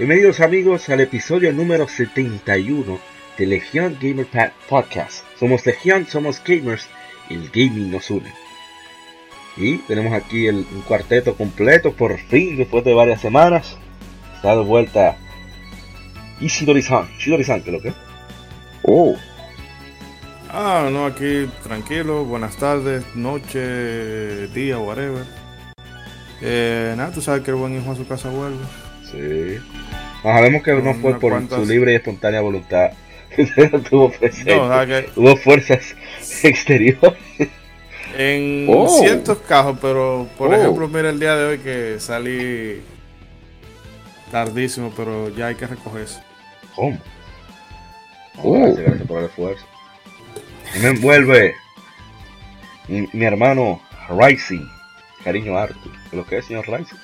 Bienvenidos amigos al episodio número 71 de Legion Gamer Podcast. Somos Legion, somos gamers, el gaming nos une. Y tenemos aquí el, un cuarteto completo, por fin, después de varias semanas. Está de vuelta Ishidori-san. Ishidori-san, ¿qué lo que? Oh. Ah, no, aquí tranquilo, buenas tardes, noche, día, whatever. Eh, nada, tú sabes que el buen hijo a su casa vuelve. Sí. No, sabemos que no fue por su libre y espontánea voluntad. tuvo, tuvo fuerzas exteriores. En oh. ciertos casos, pero por oh. ejemplo, mira el día de hoy que salí tardísimo, pero ya hay que recogerse. ¿Cómo? Oh. Gracias, gracias por el esfuerzo. me envuelve mi, mi hermano Rising. Cariño Arthur. ¿Lo que es, señor Rising?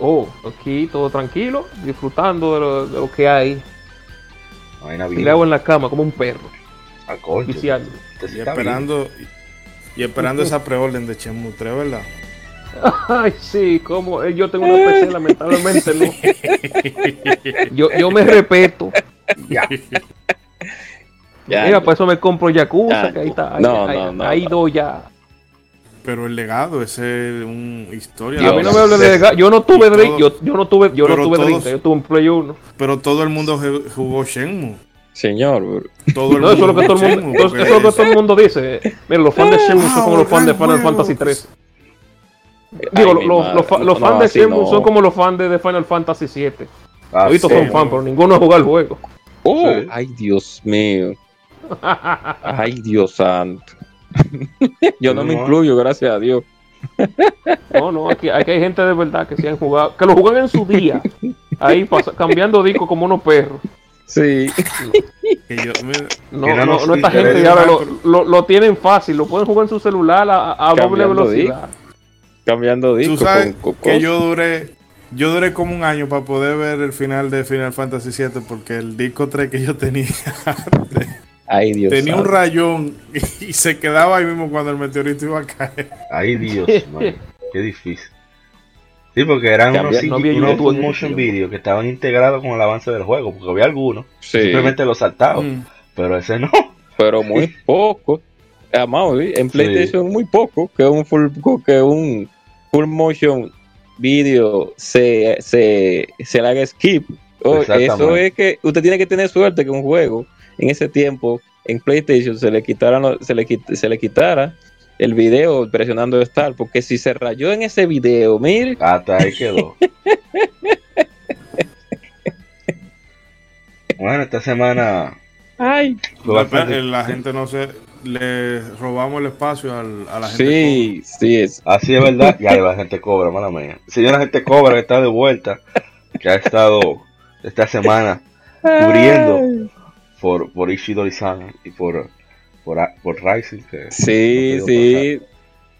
Oh, aquí todo tranquilo, disfrutando de lo, que hay. Y le hago en la cama como un perro. A ah, Y esperando, y esperando esa preorden de Chemu 3, ¿verdad? Ay, sí, como eh, yo tengo una PC, lamentablemente no. Yo, yo me respeto. Ya. Mira, por eso me compro Yakuza, que ahí está. Ahí, no, no, no, ahí doy ya. Pero el legado, ese es un historia. a mí no me hable de legado. Yo no tuve Drake, yo, yo, no tuve, yo no tuve todos, yo tuve un Play 1. Pero todo el mundo jugó Shenmue. Señor, todo el no, eso es lo que todo el mundo, eso es lo que todo el mundo dice. Mira, los fans de Shenmue son como los fans de Final Fantasy 3. Digo, los, los, los, fans de Shenmue son como los fans de Final Fantasy 7. Ah, Todos son fans, pero ninguno ha jugado el juego. Oh, ay Dios mío. Ay Dios santo. Yo no, me incluyo, gracias a Dios. No, no, aquí, hay gente de verdad que se han jugado, que lo juegan en su día, ahí cambiando disco como unos perros. Sí. no, no, no, esta gente ya lo, lo, tienen fácil, lo pueden jugar en su celular a, doble velocidad. Cambiando disco. Tú sabes que yo duré, yo duré como un año para poder ver el final de Final Fantasy VII porque el disco 3 que yo tenía Ay, Dios Tenía un rayón y se quedaba ahí mismo cuando el meteorito iba a caer. Ay, Dios, Qué difícil. Sí, porque eran unos, no motion video que estaban integrados con el avance del juego, porque había algunos, simplemente los saltaban, mm. pero ese no. Pero muy poco. Amado, en PlayStation muy poco que un full que un full motion video se, se, se le haga skip. Oh, eso es que usted tiene que tener suerte que un juego en ese tiempo en PlayStation se le quitara, se le, se le quitara el video presionando Start, porque si se rayó en ese video, mire. Hasta ahí quedó. bueno, esta semana. Ay, la, gente no se. Le robamos el espacio a la gente. Sí, sí, es. Así es verdad. Ya la gente cobra, mala mía. Señora gente cobra que está de vuelta, que ha estado esta semana cubriendo por, por Ishidori-san y por, por, por Rising. sí, sí,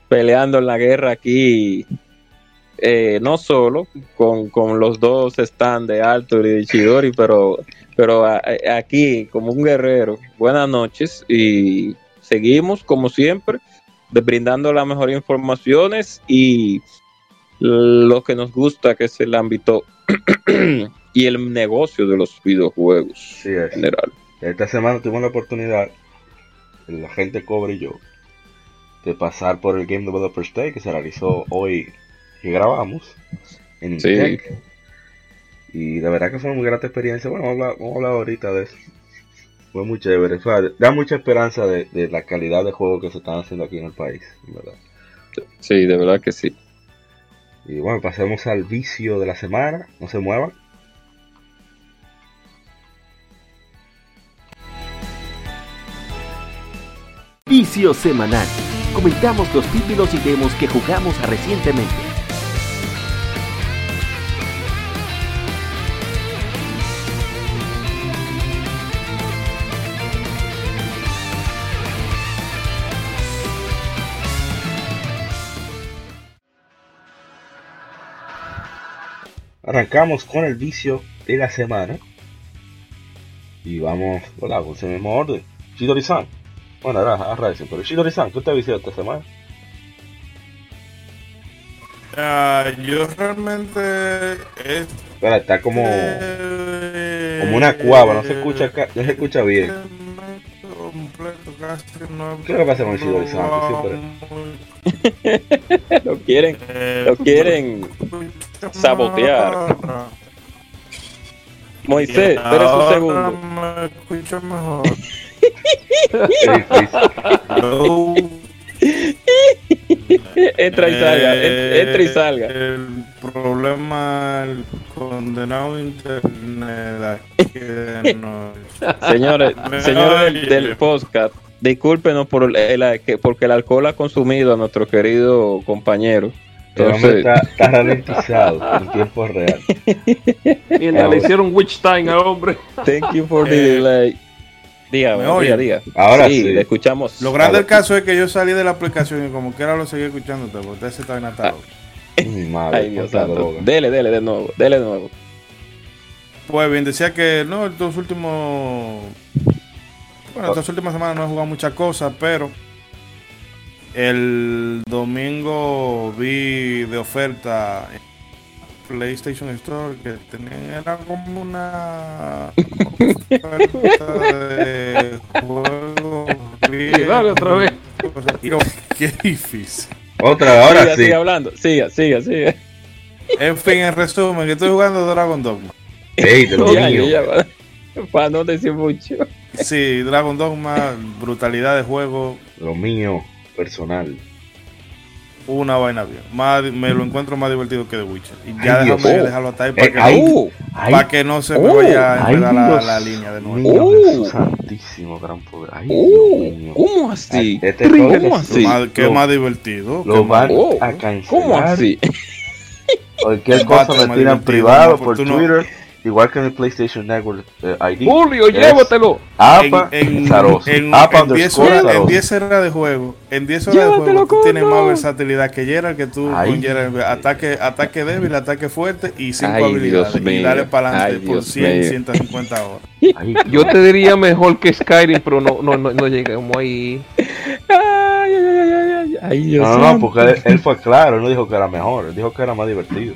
peleando en la guerra aquí, eh, no solo con, con, los dos stands de Arthur y de Ishidori, pero, pero aquí como un guerrero. Buenas noches y seguimos como siempre brindando las mejores informaciones y lo que nos gusta que es el ámbito y el negocio de los videojuegos en general. Esta semana tuvimos la oportunidad, la gente cobre y yo, de pasar por el Game Developers Day que se realizó hoy que grabamos en Intec. Y la verdad que fue una muy grata experiencia. Bueno, vamos a hablar, ahorita de eso. Fue muy chévere. da mucha esperanza de, de, la calidad de juego que se están haciendo aquí en el país, ¿verdad? Sí, de verdad que sí. Y bueno, pasemos al vicio de la semana. No se muevan. Vicio Semanal. Comentamos los títulos y demos que jugamos recientemente. Arrancamos con el vicio de la semana y vamos, hola, con ese mismo orden. Chidori-san, bueno, ahora agradecen, pero Shidori-san, ¿qué te ha viciado esta semana? Uh, yo realmente es está como como una cuava, no se escucha acá, no se escucha bien. ¿Qué es lo que pasa con el Shidori-san? Siempre... lo quieren, lo quieren sabotear. Moisés, espera un segundo. Me escucho mejor. entra y salga, entra y salga. El problema el condenado internet noche. Señores, señores del, del podcast, discúlpenos por el, el- que- porque el alcohol ha consumido a nuestro querido compañero. Entonces, está, está ralentizado en tiempo real. Mientras le hicieron witch time al hombre. thank you for the Eh, delay. Dígame, ¿me diga, oyen? diga. Ahora sí, sí. le escuchamos. Lo grande del caso es que yo salí de la aplicación y como quiera lo seguí escuchando, porque ese está bien atado. Mi madre, Ay, Dios santo. Dele, dele de nuevo, dele de nuevo. Pues bien, decía que no, estos últimos. Bueno, estas últimas semanas no he jugado muchas cosas, pero. El domingo vi de oferta en PlayStation Store que tenían, era como una oferta de juegos dale otra vez. Qué difícil. Otra, ahora siga, sí. siga hablando, siga, siga, siga. En fin, en resumen, que estoy jugando Dragon Dogma. Ey, de lo Ya, mío. ya, ya, para no decir mucho. Sí, Dragon Dogma, brutalidad de juego, Lo mío, personal. Una vaina bien. Más, me lo encuentro más divertido que The Witcher. Y ya Ay, déjame Dios. dejarlo hasta ahí para, Eh, que, ay, no, Uh, Ay, para que no se me oh, vaya a la, Dios la línea de nuevo. Jesús santísimo, gran poder. Ay, mío. ¿Cómo así? Este ¿Cómo así? Más- ¿Qué lo- más divertido? Lo ¿Qué más- van Oh, a cancelar. ¿Cómo así? Cualquier cosa me tiran privado por oportuno. Twitter. Igual que en el PlayStation Network eh, ID. Julio, llévatelo. APA en, en, en, APA en 10 underscore horas, en Zaroso. 10 horas de juego, en 10 horas de juego tú tienes más versatilidad que Gerald, que tú Ay. con Gerald, ataque, ataque débil, ataque fuerte y 5 Ay, habilidades. Y dale para adelante por Dios 100, mío. 150 horas. Ay, Yo te diría mejor que Skyrim, pero no, no, no, no llegamos ahí. Ay, ay, ay, ay, ay, ay, Dios No, no, no, santo. porque él, él fue claro, él no dijo que era mejor, él dijo que era más divertido.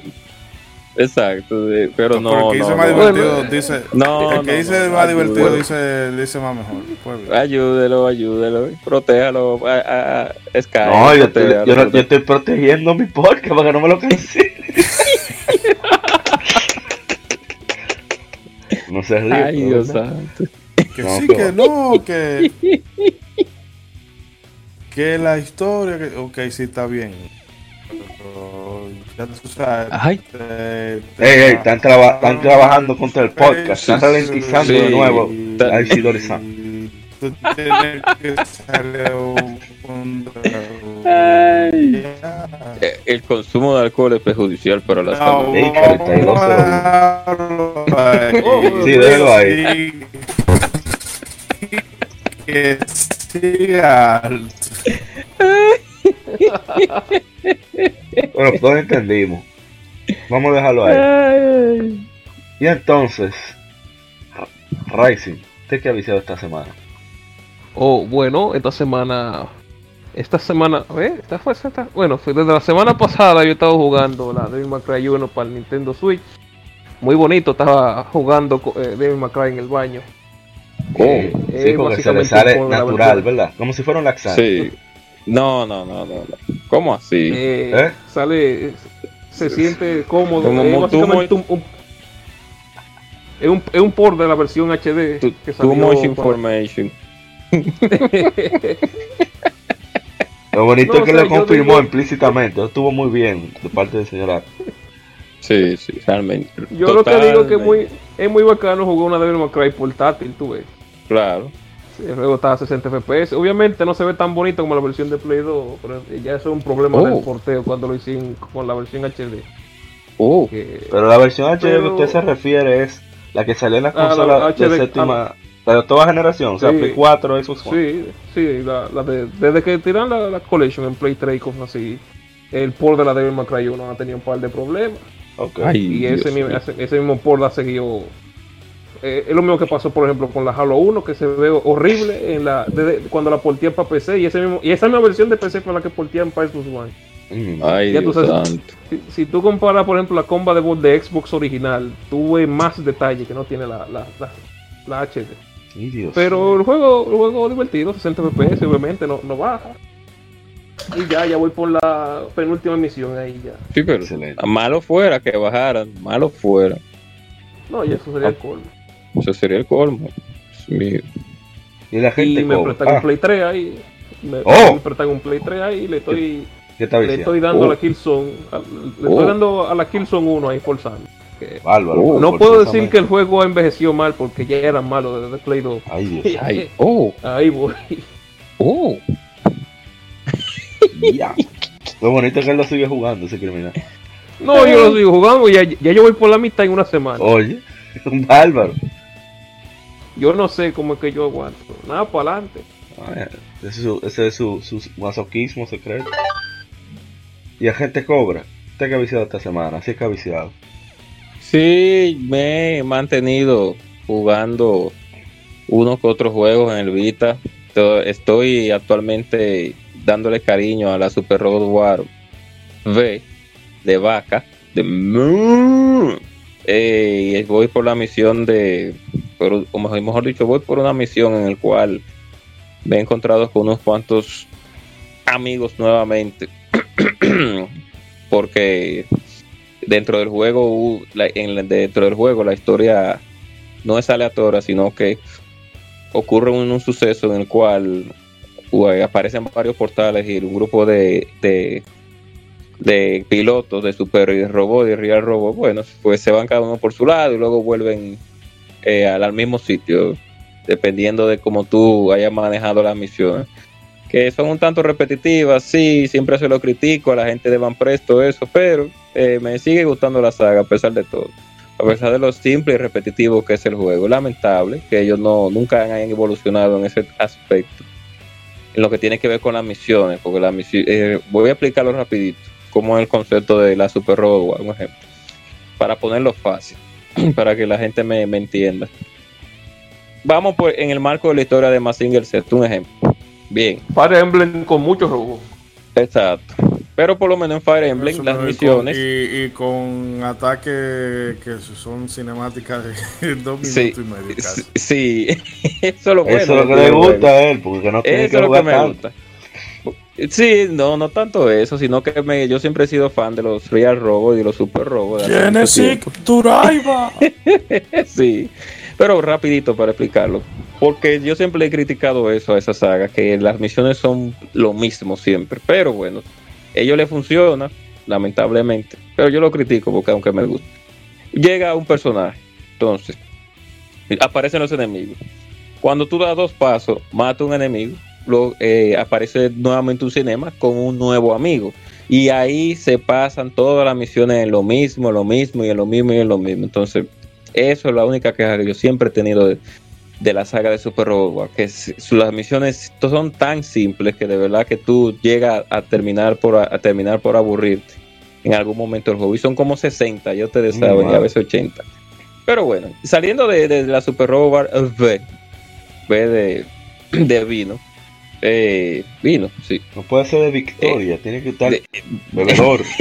Exacto, pero no. Pero el que dice no, más no. divertido Bueno, dice. no, el que no, dice no, más divertido dice, dice más mejor. Pues. Ayúdelo, ayúdelo, protéjalo. A, a, a Sky, No, yo, estoy- protéjalo, yo, no- yo estoy protegiendo mi podcast para que no me lo cancelen. no se ríe. Ay, Dios santo. Que No, sí, que no, que. que la historia. Que, ok, sí está bien. Pero ya tú sabes. Ay, te- Ey, te- ey, están, traba- están trabajando contra el podcast, están ralentizando sí. de nuevo Tú tienes que. Ay. el consumo de alcohol es perjudicial para la salud. Ey, 42 segundos. Sí, déjalo ahí. Que siga alto. Bueno, pues todos entendimos. Vamos a dejarlo ahí. Ay. Y entonces, Rising, ¿usted qué ha viciado esta semana? Oh, bueno, esta semana. Esta semana. Ver, esta fue esta. Bueno, fue desde la semana pasada yo estaba jugando la Devil May Cry 1 para el Nintendo Switch. Muy bonito, estaba jugando eh, Devil May Cry en el baño. Eh, Oh, sí, eh, porque se sale natural, ¿verdad? Como si fuera un laxante. Sí. No, no, no, no. no. ¿Cómo así? Eh, ¿Eh? Sale, se siente cómodo. Como eh, tú básicamente un, un- es un, es un port de la versión HD. Too, que too salió much information. Lo bonito No, es que o sea, lo confirmó digo- implícitamente. Estuvo muy bien de parte del señor. Sí, sí, realmente. Yo lo que digo que es Totalmente. muy, es muy bacano jugar una Devil May Cry portátil, tú ves. Claro. Sí, el juego está a 60 FPS. Obviamente no se ve tan bonito como la versión de Play 2, pero ya eso es un problema Oh. del porteo cuando lo hicieron con la versión HD. Oh, que- Pero la versión HD que Pero- usted se refiere es la que salió en las Ah, la consolas de HD, séptima, la de toda generación, o sea, Sí. Play 4, Xbox One. sí, sí, la, la de- desde que tiran la, la Collection en Play 3 y cosas así, el port de la Devil May Cry 1 ha tenido un par de problemas. y ese mismo, ese, mismo port la seguido. Eh, es lo mismo que pasó, por ejemplo, con la Halo 1, que se ve horrible en la cuando la portían para PC. Y, ese mismo, y esa misma versión de PC fue la que portían para Xbox One. Mm. Ay, Dios si, tú comparas, por ejemplo, la comba de voz de Xbox original, tuve más detalle que no tiene la, la, la, HD. Pero el juego, el juego divertido, 60 FPS, obviamente, no, no baja. Y ya, ya voy por la penúltima misión ahí ya. Sí, pero malo fuera que bajaran, malo fuera. No, y eso sería el colmo. Eso sería el colmo. Y la gente y me prestan un ah. Play 3 ahí. Me, oh. me prestan un Play 3 ahí y le estoy le estoy dando a la oh. Killzone. Le estoy oh. dando a la Killzone 1 ahí forzando. Bárbaro, no puedo decir que el juego ha envejecido mal porque ya era malo desde Play 2. Ay, Dios. Ay, oh. Ahí voy. Oh. ya. Lo bonito es que él lo sigue jugando, ese criminal. No, yo lo sigo jugando, ya, ya yo voy por la mitad en una semana. Oye, es un bárbaro. Yo no sé cómo es que yo aguanto. Nada para adelante. ese es su, su masoquismo secreto. Y Agente Cobra, ¿usted qué ha viciado esta semana? ¿Sí que ha viciado? Sí, me he mantenido jugando unos que otros juegos en el Vita. Estoy actualmente dándole cariño a la Super Road War V de vaca. De eh, y voy por la misión de, o mejor dicho, voy por una misión en el cual me he encontrado con unos cuantos amigos nuevamente porque dentro del juego dentro del juego la historia no es aleatoria sino que ocurre un, suceso en el cual aparecen varios portales y un grupo de, de, pilotos de super robot y real robot bueno pues se van cada uno por su lado y luego vuelven eh, al, mismo sitio dependiendo de cómo tú hayas manejado las misiones que son un tanto repetitivas, sí, siempre se lo critico a la gente de Van Presto eso, pero eh, me sigue gustando la saga a pesar de todo. A pesar de lo simple y repetitivo que es el juego. Lamentable que ellos no nunca hayan evolucionado en ese aspecto. En lo que tiene que ver con las misiones, porque la misión, eh, voy a explicarlo rapidito, como es el concepto de la Super Road, un ejemplo, para ponerlo fácil, para que la gente me, entienda. Vamos pues en el marco de la historia de Massinger Z, un ejemplo Bien. Fire Emblem con muchos robos. Exacto. Pero por lo menos en Fire Emblem las misiones. y, con ataques que son cinemáticas de dos minutos y medio. Sí, eso es lo bueno. Eso es lo que le gusta a él, porque no tiene que jugar tanto. Sí, no, no tanto eso, sino que me, yo siempre he sido fan de los Real Robots y de los Super Robots. Genesis Turaiba. sí, pero rapidito para explicarlo. Porque yo siempre he criticado eso a esa saga, que las misiones son lo mismo siempre. Pero bueno, ellos le funciona, lamentablemente. Pero yo lo critico porque aunque me gusta. Llega un personaje, entonces, aparecen los enemigos. Cuando tú das dos pasos, mata un enemigo, eh, aparece nuevamente un cinema con un nuevo amigo. Y ahí se pasan todas las misiones en lo mismo, en lo mismo y en lo mismo y en lo mismo. Entonces, eso es la única queja que yo siempre he tenido de, de la saga de Super Robot que las misiones son tan simples que de verdad que tú llegas a terminar por a, terminar por aburrirte en algún momento del juego y son como 60 yo te saben y a veces 80 pero bueno saliendo de, la Super Robot V V de, vino eh, vino sí no puede ser de Victoria eh, tiene que estar de, bebedor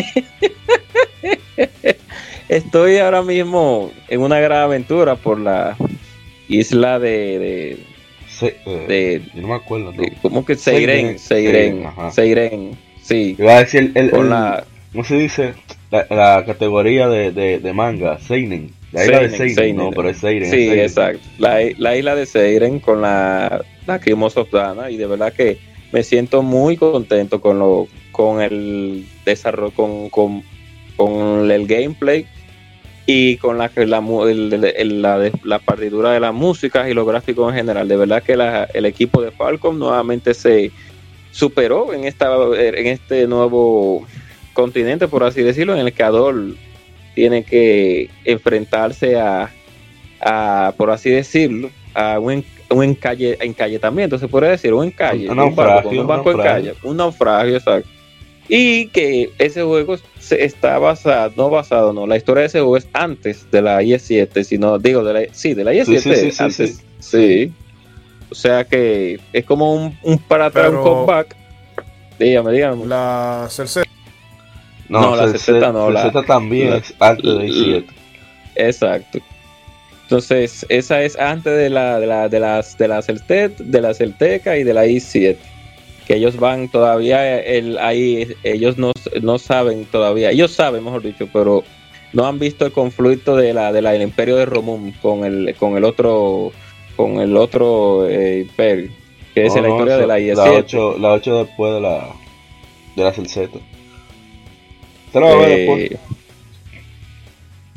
estoy ahora mismo en una gran aventura por la isla de. de, yo no me acuerdo. De, ¿Cómo que Seiren? Seiren. Seiren. Sí. Iba a decir el. la, ¿Cómo se dice? La, categoría de, de, manga, Seinen. La isla de Seiren, no, pero es Seiren. Sí, exacto. La, la, isla de Seiren con la, la of Dana y de verdad que me siento muy contento con lo con el desarrollo, con, con, con el gameplay y con la, la, la, la, partidura de la música y los gráficos en general. De verdad que el equipo de Falcon nuevamente se superó en, esta, en este nuevo continente, por así decirlo, en el que Adol tiene que enfrentarse a, a por así decirlo, a un, un encalle, encalletamiento, se puede decir, un encalle, un, naufragio, un, barco, un, naufragio. un naufragio, exacto Y que ese juego se está basado, no basado, no, la historia de ese juego es antes de la IE7, sino, digo, de la, sí, de la IE7, sí, sí, antes, sí, O sea que es como un, un para atrás, un comeback. Dígame, dígame. La Cerceta. No, la Cerceta no. La Cerceta también es antes de la IE7. Exacto. Entonces, esa es antes de la de la de las de la Celtet, de la Celteca y de la I7. Que ellos van todavía el ahí ellos no, no saben todavía. Ellos saben, mejor dicho, pero no han visto el conflicto de la del imperio de Romum con el con el otro con el otro eh, imperio, que es la historia de la I7. La 8, la 8 después de la de la Celceta. Eh,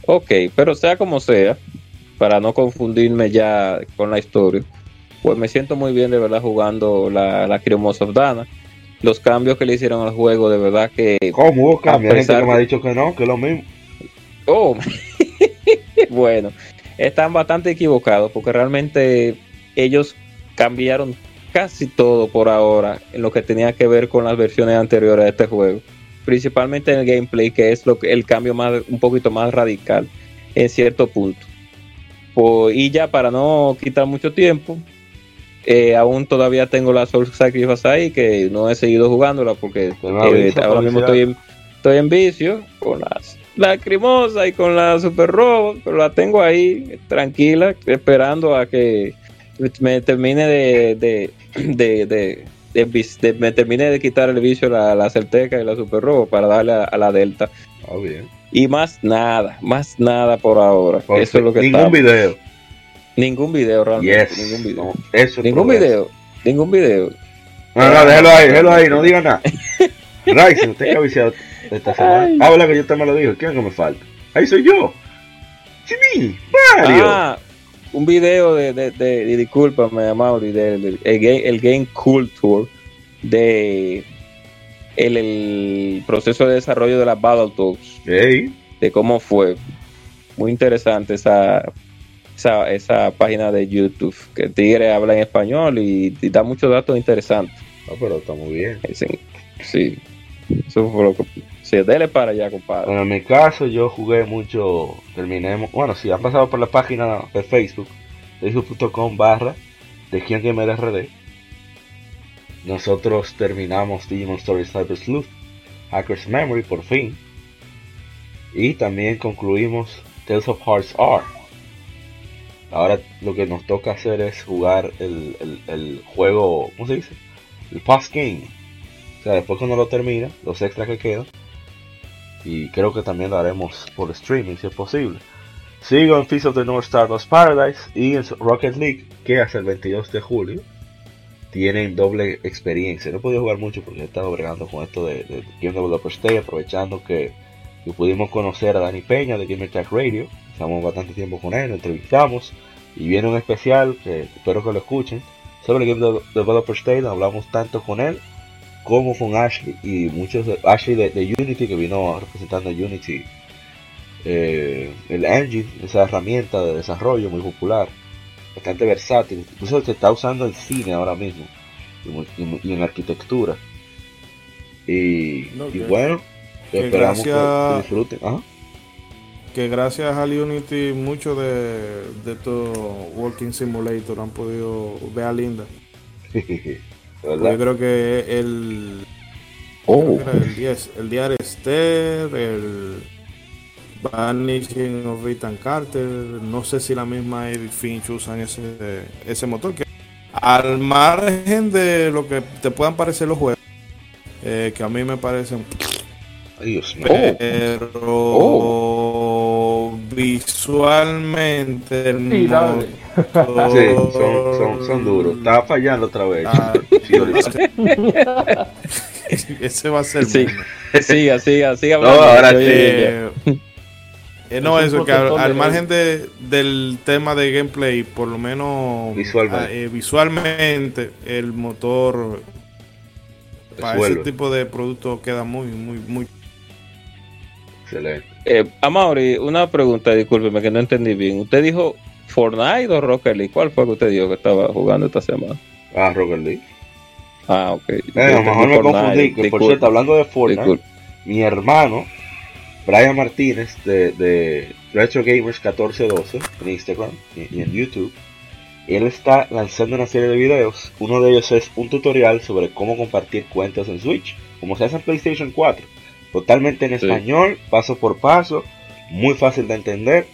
ok, pero sea como sea, para no confundirme ya con la historia, pues me siento muy bien de verdad jugando la, la of Dana. Los cambios que le hicieron al juego, de verdad que. ¿Cómo hubo cambios? Gente que me ha dicho que no, que es lo mismo. Oh, bueno, están bastante equivocados porque realmente ellos cambiaron casi todo por ahora en lo que tenía que ver con las versiones anteriores de este juego. Principalmente en el gameplay, que es lo que, el cambio más, un poquito más radical en cierto punto. Y ya para no quitar mucho tiempo, eh, aún todavía tengo la Soul Sacrifice ahí, que no he seguido jugándola porque eh, ahora mismo estoy en, estoy en vicio con las lacrimosas y con la Super Robot, pero la tengo ahí tranquila, esperando a que me termine de, de, de, de me termine de quitar el vicio la, la Certeca y la Super Robot para darle a, la Delta. Ah, bien. Y más nada, más nada por ahora. eso es lo que Ningún video. Ningún video realmente. Ningún video. eso ningún video. Ningún video. No, no, déjelo ahí, déjelo ahí, no diga nada. Ryzen, usted que ha viciado esta semana. Habla que yo te me lo digo. ¿Quién que me falta? Ahí soy yo. Jimmy, Mario. Ah, un video de, de, de, de discúlpame, Mauri, del el, game, el Game Culture de el, proceso de desarrollo de las Battletoads. De cómo fue. Muy interesante esa, esa, página de YouTube. Que Tigre habla en español y, da muchos datos interesantes. No, pero está muy bien. Sí, Eso fue lo que. Sí, dele para allá, compadre. Bueno, en mi caso, yo jugué mucho. Terminemos. Bueno, si han pasado por la página de Facebook, facebook.com barra de RD nosotros terminamos Digimon Story Cyber Sleuth, Hacker's Memory por fin. Y también concluimos Tales of Hearts R. Ahora lo que nos toca hacer es jugar el, juego, ¿cómo se dice? El post game. O sea, después cuando lo termina, los extras que quedan. Y creo que también lo haremos por streaming si es posible. Sigo en Feast of the North Star Lost Paradise y en Rocket League, que hace el 22 de julio tienen doble experiencia. No he podido jugar mucho porque he estado bregando con esto de, de Game Developer Stay, aprovechando que, pudimos conocer a Dani Peña de Gamer Tech Radio. Estamos bastante tiempo con él, lo entrevistamos y viene un especial que espero que lo escuchen sobre Game Developer Stay. Hablamos tanto con él como con Ashley y muchos de Ashley de, Unity que vino representando Unity. Eh, el engine, esa herramienta de desarrollo muy popular bastante versátil. Incluso se está usando en cine ahora mismo y, en arquitectura. Y, bueno, esperamos que, disfruten. Que gracias al Unity muchos de, de estos Walking Simulator han podido ver a Linda. Yo creo que el, oh. el, 10, el Diario Esther, el Vanishing of Ethan Carter, no sé si la misma Edith Finch usan ese, ese motor. Que al margen de lo que te puedan parecer los juegos, eh, que a mí me parecen. Pero oh. visualmente. Sí, son, son, duros. Estaba fallando otra vez. Ah, ese va a ser. Sí, siga, siga, siga. No, ahora sí. Eh, no, eso, que al, margen de, del tema de gameplay, por lo menos visualmente, eh, el motor para ese tipo de producto queda muy, muy, muy. Excelente. Eh, Amaury, una pregunta, discúlpeme que no entendí bien. ¿Usted dijo Fortnite o Rocket League? ¿Cuál fue que usted dijo que estaba jugando esta semana? Ah, Rocket League. Ah, ok. Eh, a lo mejor me confundí. Que, por cierto, hablando de Fortnite, mi hermano, Brian Martínez, de, de Retro Gamers 1412, en Instagram y, en YouTube, él está lanzando una serie de videos. Uno de ellos es un tutorial sobre cómo compartir cuentas en Switch, como se hace en PlayStation 4. Totalmente en español, paso por paso, muy fácil de entender.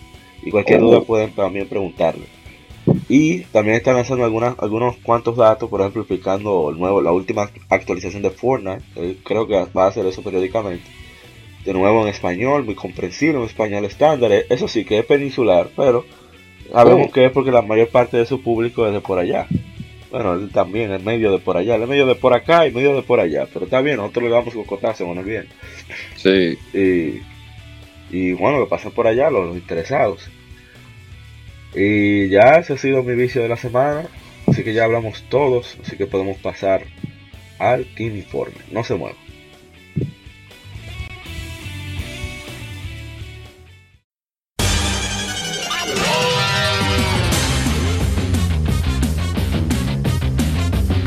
Y cualquier duda oh. pueden también preguntarle. Y también están lanzando algunas, algunos cuantos datos, por ejemplo, explicando el nuevo, la última actualización de Fortnite. creo que va a hacer eso periódicamente. De nuevo en español, muy comprensible, en español estándar. Eso sí que es peninsular, pero sabemos oh. que es porque la mayor parte de su público es de por allá. Bueno, él también es medio de por allá, él es medio de por acá y medio de por allá. Pero está bien, nosotros le damos cocotazo, bueno, bien. Sí. Y, y bueno, que pasan por allá los interesados. Y ya ese ha sido mi vicio de la semana. Así que ya hablamos todos. Así que podemos pasar al Informe. No se mueva.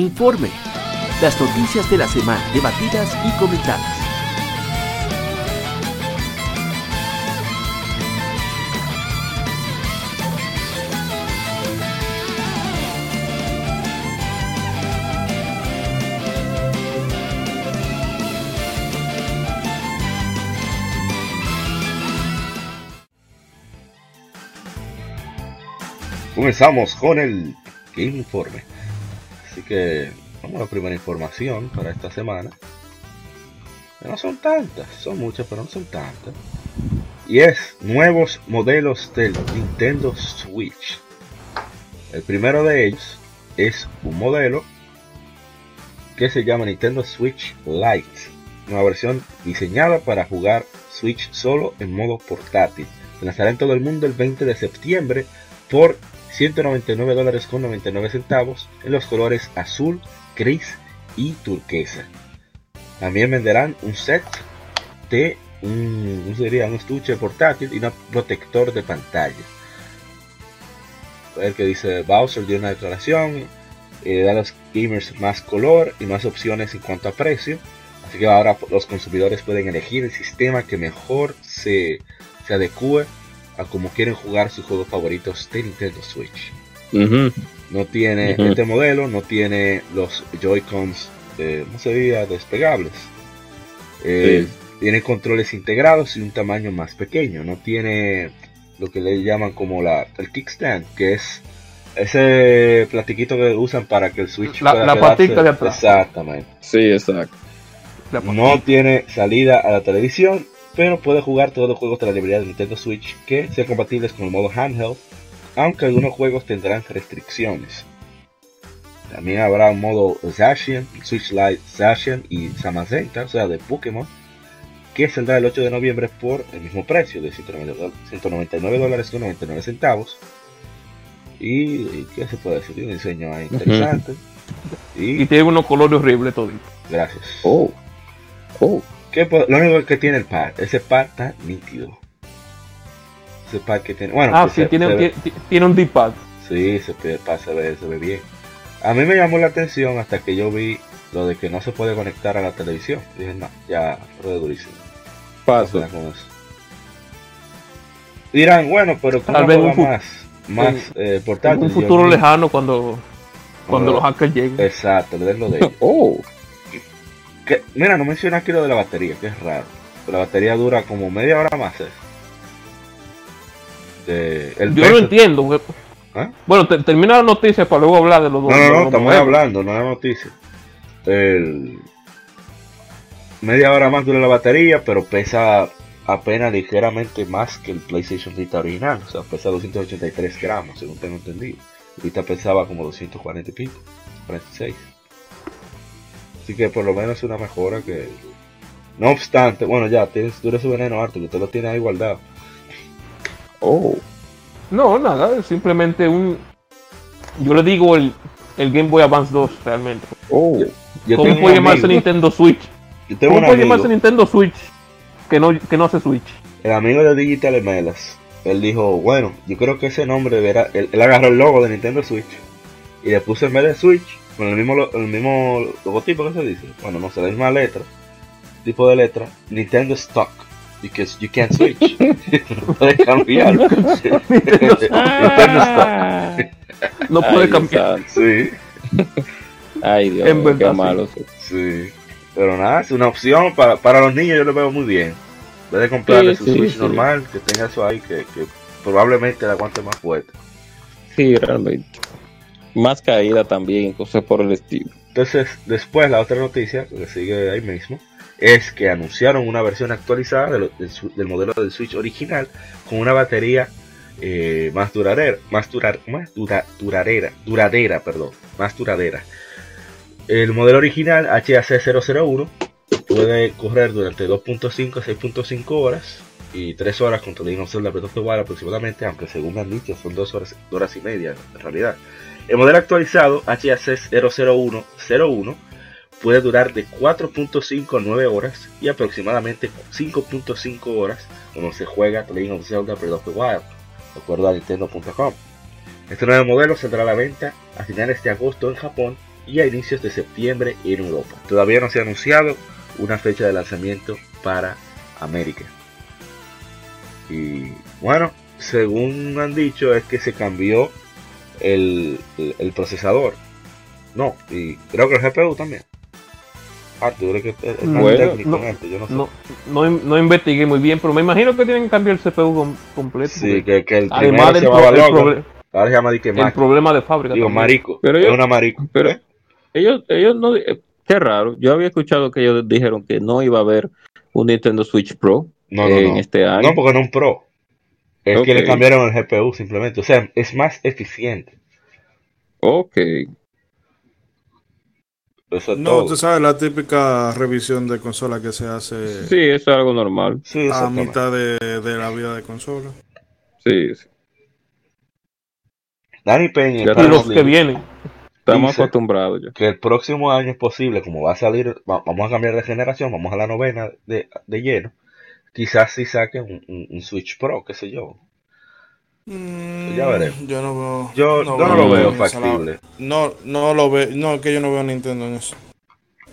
Informe. Las noticias de la semana debatidas y comentadas. Comenzamos con el Informe. Que vamos a la primera información para esta semana. No son tantas, son muchas, pero no son tantas. Y es nuevos modelos del Nintendo Switch. El primero de ellos es un modelo que se llama Nintendo Switch Lite. Una versión diseñada para jugar Switch solo en modo portátil. Se lanzará en todo el mundo el 20 de septiembre por 199 dólares con 99 centavos en los colores azul, gris y turquesa. También venderán un set de un, sería un estuche portátil y un protector de pantalla. El que dice Bowser dio una declaración, eh, da a los gamers más color y más opciones en cuanto a precio. Así que ahora los consumidores pueden elegir el sistema que mejor se, se adecue a como quieren jugar sus juegos favoritos de Nintendo Switch. No tiene este modelo, no tiene los Joy-Cons, eh, ¿cómo se diría? Despegables. Eh, tiene controles integrados y un tamaño más pequeño. No tiene lo que le llaman como la, el kickstand, que es ese platiquito que usan para que el Switch la, pueda la patita de atrás. Exactamente. Sí, exacto. No tiene salida a la televisión pero puede jugar todos los juegos de la librería de Nintendo Switch que sean compatibles con el modo handheld, aunque algunos juegos tendrán restricciones. También habrá un modo Zacian, Switch Lite Zacian y Zamazenta, o sea, de Pokémon, que saldrá el 8 de noviembre por el mismo precio de 199 dólares con 99 centavos. Y, ¿qué se puede decir? Un diseño interesante. y, tiene unos colores horribles todito. Gracias. Oh. Oh lo único que tiene el pad, ese pad está nítido. Ese pad que tiene. Bueno, ah, sí, tiene, tiene, un D-pad. Sí, ese pad se ve, se ve bien. A mí me llamó la atención hasta que yo vi lo de que no se puede conectar a la televisión. Dije, no, ya, fue durísimo. Paso. Dirán, bueno, pero ¿cómo Tal vez un más, más eh, portátil? un futuro lejano cuando Cuando los hackers lleguen. Exacto, es lo de ellos. oh. Que, mira, no menciona aquí lo de la batería, que es raro. la batería dura como media hora más. ¿eh? De, Yo no entiendo. ¿Ah? Bueno, termina la noticia para luego hablar de los dos. No, no, no, estamos hablando, no es noticia. El... Media hora más dura la batería, pero pesa apenas ligeramente más que el PlayStation Vita original. O sea, pesa 283 gramos, según tengo entendido. Vita pesaba como 240 y pico, 46. Así que por lo menos es una mejora que... No obstante, bueno ya, tienes, dura su veneno harto, que usted lo tiene ahí guardado. Oh. No, nada, simplemente un... Yo le digo el, el Game Boy Advance 2, realmente. Oh. ¿Cómo puede llamarse Nintendo Switch? ¿Cómo puede llamarse Nintendo Switch que no, que no hace Switch? El amigo de Digital Melas, él dijo, bueno, yo creo que ese nombre verá... Él, agarró el logo de Nintendo Switch y le puso en vez de Switch, con el mismo, el mismo logotipo que se dice, bueno, no sé, la misma letra, tipo de letra, Nintendo Stock because you can't switch. no puede cambiar. no puede cambiar. Sí. Ay, Dios, qué malo. Sí. Pero nada, es una opción para, para los niños, yo lo veo muy bien. Puede comprarle su Switch normal, que tenga eso ahí, que, que probablemente la aguante más fuerte. Sí, realmente. Más caída también, cosas por el estilo. Entonces, después la otra noticia, que sigue ahí mismo, es que anunciaron una versión actualizada del, modelo del Switch original con una batería eh, más duradera, más, durar, más duradera, duradera, perdón, más duradera. El modelo original HAC001 puede correr durante 2.5 a 6.5 horas y 3 horas con of Zelda Breath of aproximadamente, aunque según me han dicho son 2 horas, horas y media en realidad. El modelo actualizado HAC00101 puede durar de 4.5 a 9 horas y aproximadamente 5.5 horas cuando se juega Legend of Zelda Breath of the Wild, de acuerdo a Nintendo.com. Este nuevo modelo saldrá a la venta a finales de agosto en Japón y a inicios de septiembre en Europa. Todavía no se ha anunciado una fecha de lanzamiento para América. Y bueno, según han dicho es que se cambió el, el procesador. No, y creo que el GPU también. Ah, no, no, no, investigué muy bien, pero me imagino que tienen que cambiar el CPU completo. Sí, que, que el además del se Ahora se llama El problema de fábrica. Digo, marico. Pero es una marico. Pero ¿eh? ellos, ellos no. Eh, qué raro. Yo había escuchado que ellos dijeron que no iba a haber un Nintendo Switch Pro en este año. No, porque no un Pro. Es que le cambiaron el GPU simplemente. O sea, es más eficiente. Ok no, tú sabes la típica revisión de consola que se hace. Sí, eso es algo normal. a mitad de, la vida de consola. Sí, sí. Dani Peña. Y los que vienen. Estamos acostumbrados ya. Que el próximo año es posible, como va a salir, vamos a cambiar de generación, vamos a la novena de, de lleno. Quizás si saquen un Switch Pro, qué sé yo. Mm, ya veré. Yo no veo. Yo no, lo veo factible. No, no lo veo. No, que yo no veo Nintendo en eso.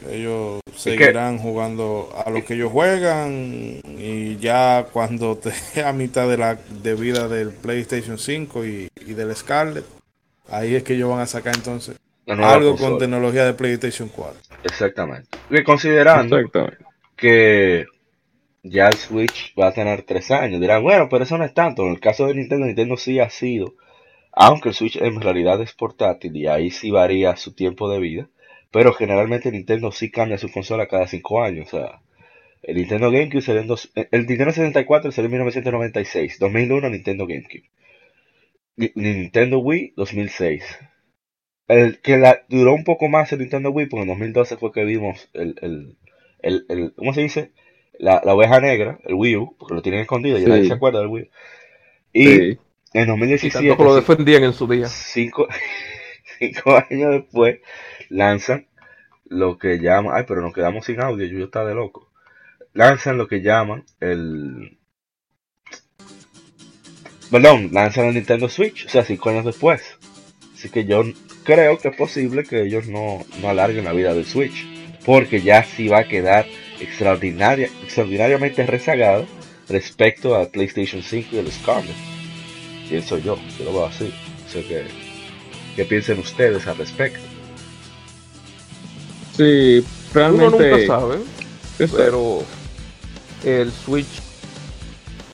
Ellos seguirán jugando a lo que ellos juegan y ya cuando te a mitad de la de vida del PlayStation 5 y, y del Scarlet, ahí es que ellos van a sacar entonces algo con tecnología de PlayStation 4. Exactamente. Y considerando que ya el Switch va a tener tres años. Dirán, bueno, pero eso no es tanto. En el caso de Nintendo, Nintendo sí ha sido, aunque el Switch en realidad es portátil y ahí sí varía su tiempo de vida, pero generalmente Nintendo sí cambia su consola cada cinco años. O sea, el Nintendo GameCube salió en dos, el Nintendo 64 salió en 1996, 2001 Nintendo GameCube, Nintendo Wii 2006. El que duró un poco más el Nintendo Wii, porque en 2012 fue que vimos el, el, el, el ¿cómo se dice? La, la, oveja negra, el Wii U, porque lo tienen escondido, y nadie se acuerda del Wii U. Y en 2017. Y lo defendían en su día. Cinco, cinco años después, lanzan lo que llaman. Ay, pero nos quedamos sin audio, yo está de loco. Lanzan lo que llaman el. Perdón, lanzan el Nintendo Switch, o sea, cinco años después. Así que yo creo que es posible que ellos no, no alarguen la vida del Switch. Porque ya sí va a quedar extraordinaria, extraordinariamente rezagado respecto a PlayStation 5 y el Scarlet. Pienso yo, yo lo veo así. O que qué piensan ustedes al respecto. Sí, realmente. Uno nunca sabe, pero el Switch,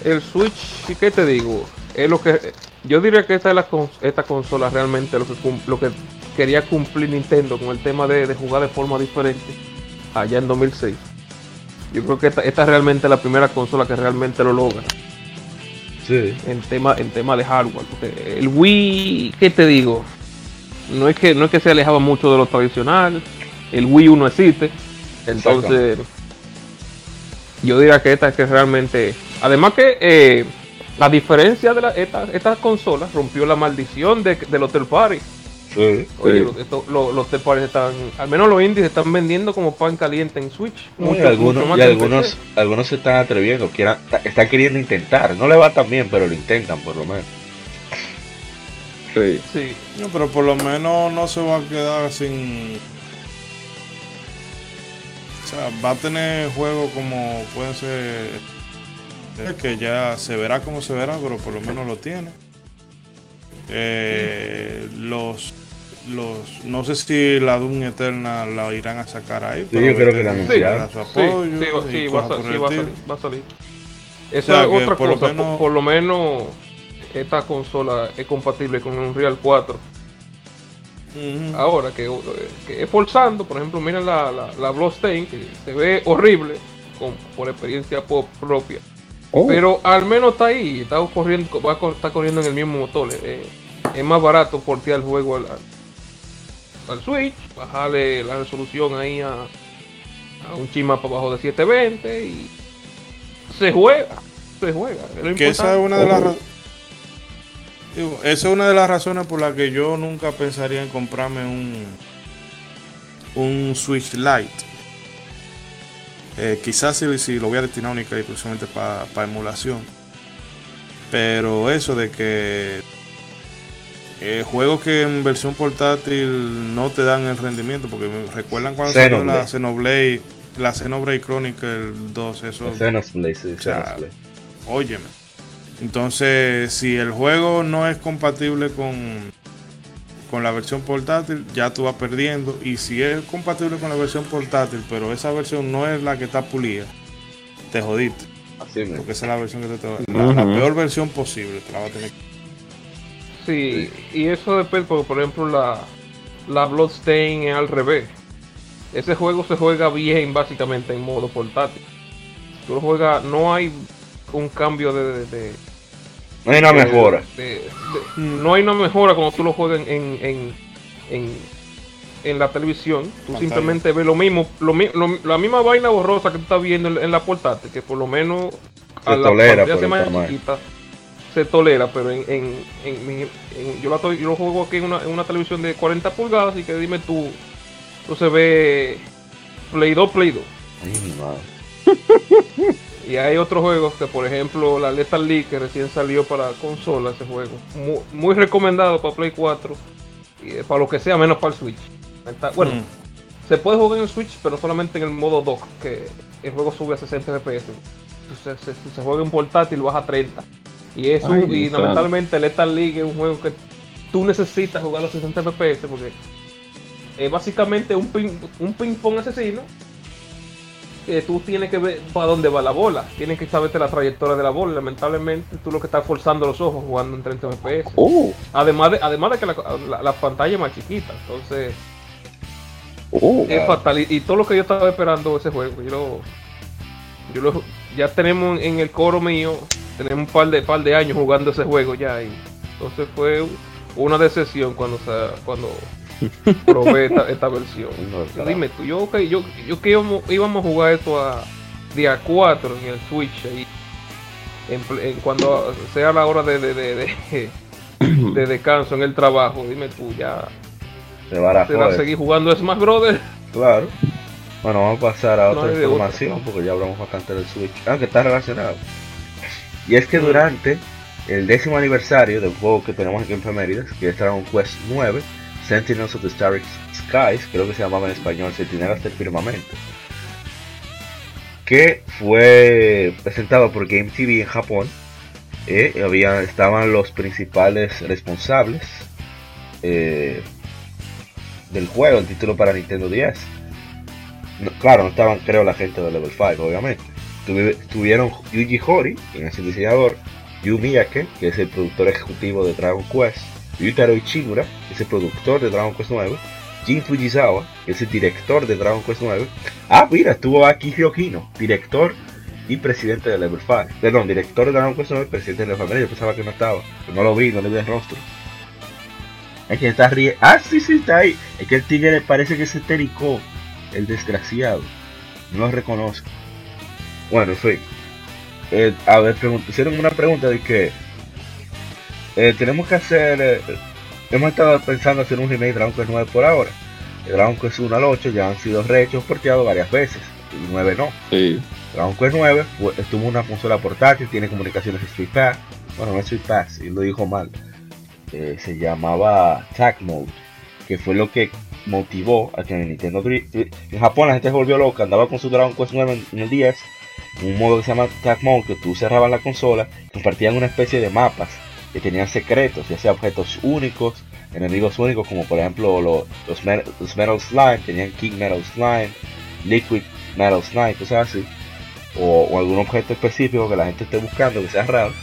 el Switch, ¿qué te digo? Es lo que yo diría que esta es la esta consola realmente lo que lo que quería cumplir Nintendo con el tema de, jugar de forma diferente allá en 2006. Yo creo que esta, esta es realmente la primera consola que realmente lo logra. Sí. En tema, en tema de hardware. el Wii, ¿qué te digo? No es que no es que se alejaba mucho de lo tradicional. El Wii U no existe. Entonces, yo diría que esta es que realmente. Además que eh, la diferencia de la, esta, esta consola rompió la maldición de, del Hotel Party. Sí, Oye, Los, los, están, al menos los indies están vendiendo como pan caliente en Switch. y algunos, y algunos, algunos se están atreviendo, quieran, están queriendo intentar. No le va tan bien, pero lo intentan por lo menos. Sí. sí. pero por lo menos no se va a quedar sin. O sea, va a tener juegos como pueden ser. Que ya se verá como se verá, pero por lo menos lo tiene. Eh, los los no sé si la Doom Eterna la irán a sacar ahí. Sí, yo creo que la anunciaron. Sí, sí, va, a salir, va, a salir, Esa es otra cosa. Por, lo menos esta consola es compatible con un Real 4. Ahora que, que, es forzando, por ejemplo, miren la, la, la Bloodstain, que se ve horrible con, por experiencia propia. Oh. Pero al menos está ahí, está corriendo, va a, está corriendo en el mismo motor. Eh, es más barato portear el juego al, al Switch, bajarle la resolución ahí a, a un chima para abajo de 720 y se juega, se juega. que esa es una de las esa es una de las razones por las que yo nunca pensaría en comprarme un un Switch Lite. Eh, quizás si, lo voy a destinar única y exclusivamente para emulación. Pero eso de que eh, juegos que en versión portátil no te dan el rendimiento, porque me recuerdan cuando salió la Xenoblade, la Xenoblade Chronicle 2, eso. Xenoblade, sí, Xenoblade. Óyeme. Entonces, si el juego no es compatible con, con la versión portátil, ya tú vas perdiendo. Y si es compatible con la versión portátil, pero esa versión no es la que está pulida, te jodiste. Así Porque esa es la versión que te, te la, la, peor versión posible, te la va a tener que Sí, y eso depende, porque por ejemplo la, la Bloodstain es al revés. Ese juego se juega bien básicamente en modo portátil. Tú lo juegas, no hay un cambio de... no hay una mejora. no hay una mejora cuando tú lo juegas en, en, en, en la televisión. Tú simplemente ves lo mismo, lo, la misma vaina borrosa que tú estás viendo en, la portátil, que por lo menos a la tolera por chiquita se tolera, pero en, en, en, yo, la estoy, yo lo juego aquí en una, en una, televisión de 40 pulgadas y que dime tú, tú se ve Play 2, Play 2. y hay otros juegos que, por ejemplo, la Lethal League que recién salió para consola, ese juego, muy, recomendado para Play 4, y para lo que sea, menos para el Switch. bueno, mm. se puede jugar en el Switch, pero solamente en el modo dock, que el juego sube a 60 FPS. Si se, juega en portátil, baja a 30. Y eso, y lamentablemente Lethal League es un juego que tú necesitas jugar a 60 FPS porque es básicamente un ping, un ping pong asesino que tú tienes que ver para dónde va la bola, tienes que saberte la trayectoria de la bola, lamentablemente tú lo que estás forzando los ojos jugando en 30 FPS. Oh. Además de, además de que la, pantalla es más chiquita, entonces oh, es fatal. Y, todo lo que yo estaba esperando ese juego, yo yo lo, ya tenemos en el coro mío tenemos un par de par de años jugando ese juego ya y entonces fue una decepción cuando cuando probé esta, versión. Dime tú, yo, yo, yo que íbamos, a jugar esto a día 4 en el Switch ahí, en, cuando sea la hora de, de, de, de, descanso en el trabajo, dime tú, ya se va a, seguir jugando Smash Brothers. Claro. Bueno, vamos a pasar a otra información porque ya hablamos bastante del Switch. Ah, que está relacionado. Y es que durante el décimo aniversario del juego que tenemos aquí en Femérides, que es Dragon Quest 9, Sentinels of the Starry Skies, creo que se llamaba en español Centinelas del Firmamento, que fue presentado por Game TV en Japón. Eh, había, estaban los principales responsables eh, del juego, el título para Nintendo 10. Claro, no estaban, creo, la gente de Level 5, obviamente. Tuvieron Yuji Hori, quien es el diseñador, Yu Miyake, que es el productor ejecutivo de Dragon Quest, Yutaro Ichimura, que es el productor de Dragon Quest 9, Jin Fujisawa, que es el director de Dragon Quest 9. Ah, mira, estuvo aquí Hyokino, director y presidente de Level 5. Perdón, director de Dragon Quest 9, presidente de Level 5. Yo pensaba que no estaba, no lo vi, no le vi el rostro. Es que está riendo. Ah, sí, sí, está ahí. Es que el tigre parece que se tericó. El desgraciado. No lo reconozco. Bueno, en fin. Eh, a ver, hicieron una pregunta de que eh, tenemos que hacer. Eh, hemos estado pensando hacer un remake de Dragon Quest 9 por ahora. El Dragon Quest 1 al 8 ya han sido rehechos porteados varias veces. Y 9 no. Sí. Dragon Quest 9 estuvo una consola portátil, tiene comunicaciones Street Pass. Bueno, no es Street Pass, y lo dijo mal. se llamaba Tag Mode, que fue lo que motivó a que en Nintendo en Japón la gente se volvió loca, andaba con su Dragon Quest 9 en, el 10, un modo que se llama Tag Mode, que tú cerrabas la consola, compartían una especie de mapas que tenían secretos, ya sea objetos únicos, enemigos únicos, como por ejemplo los, los, Metal Slime, tenían King Metal Slime, Liquid Metal Slime, cosas así, o, algún objeto específico que la gente esté buscando que sea raro,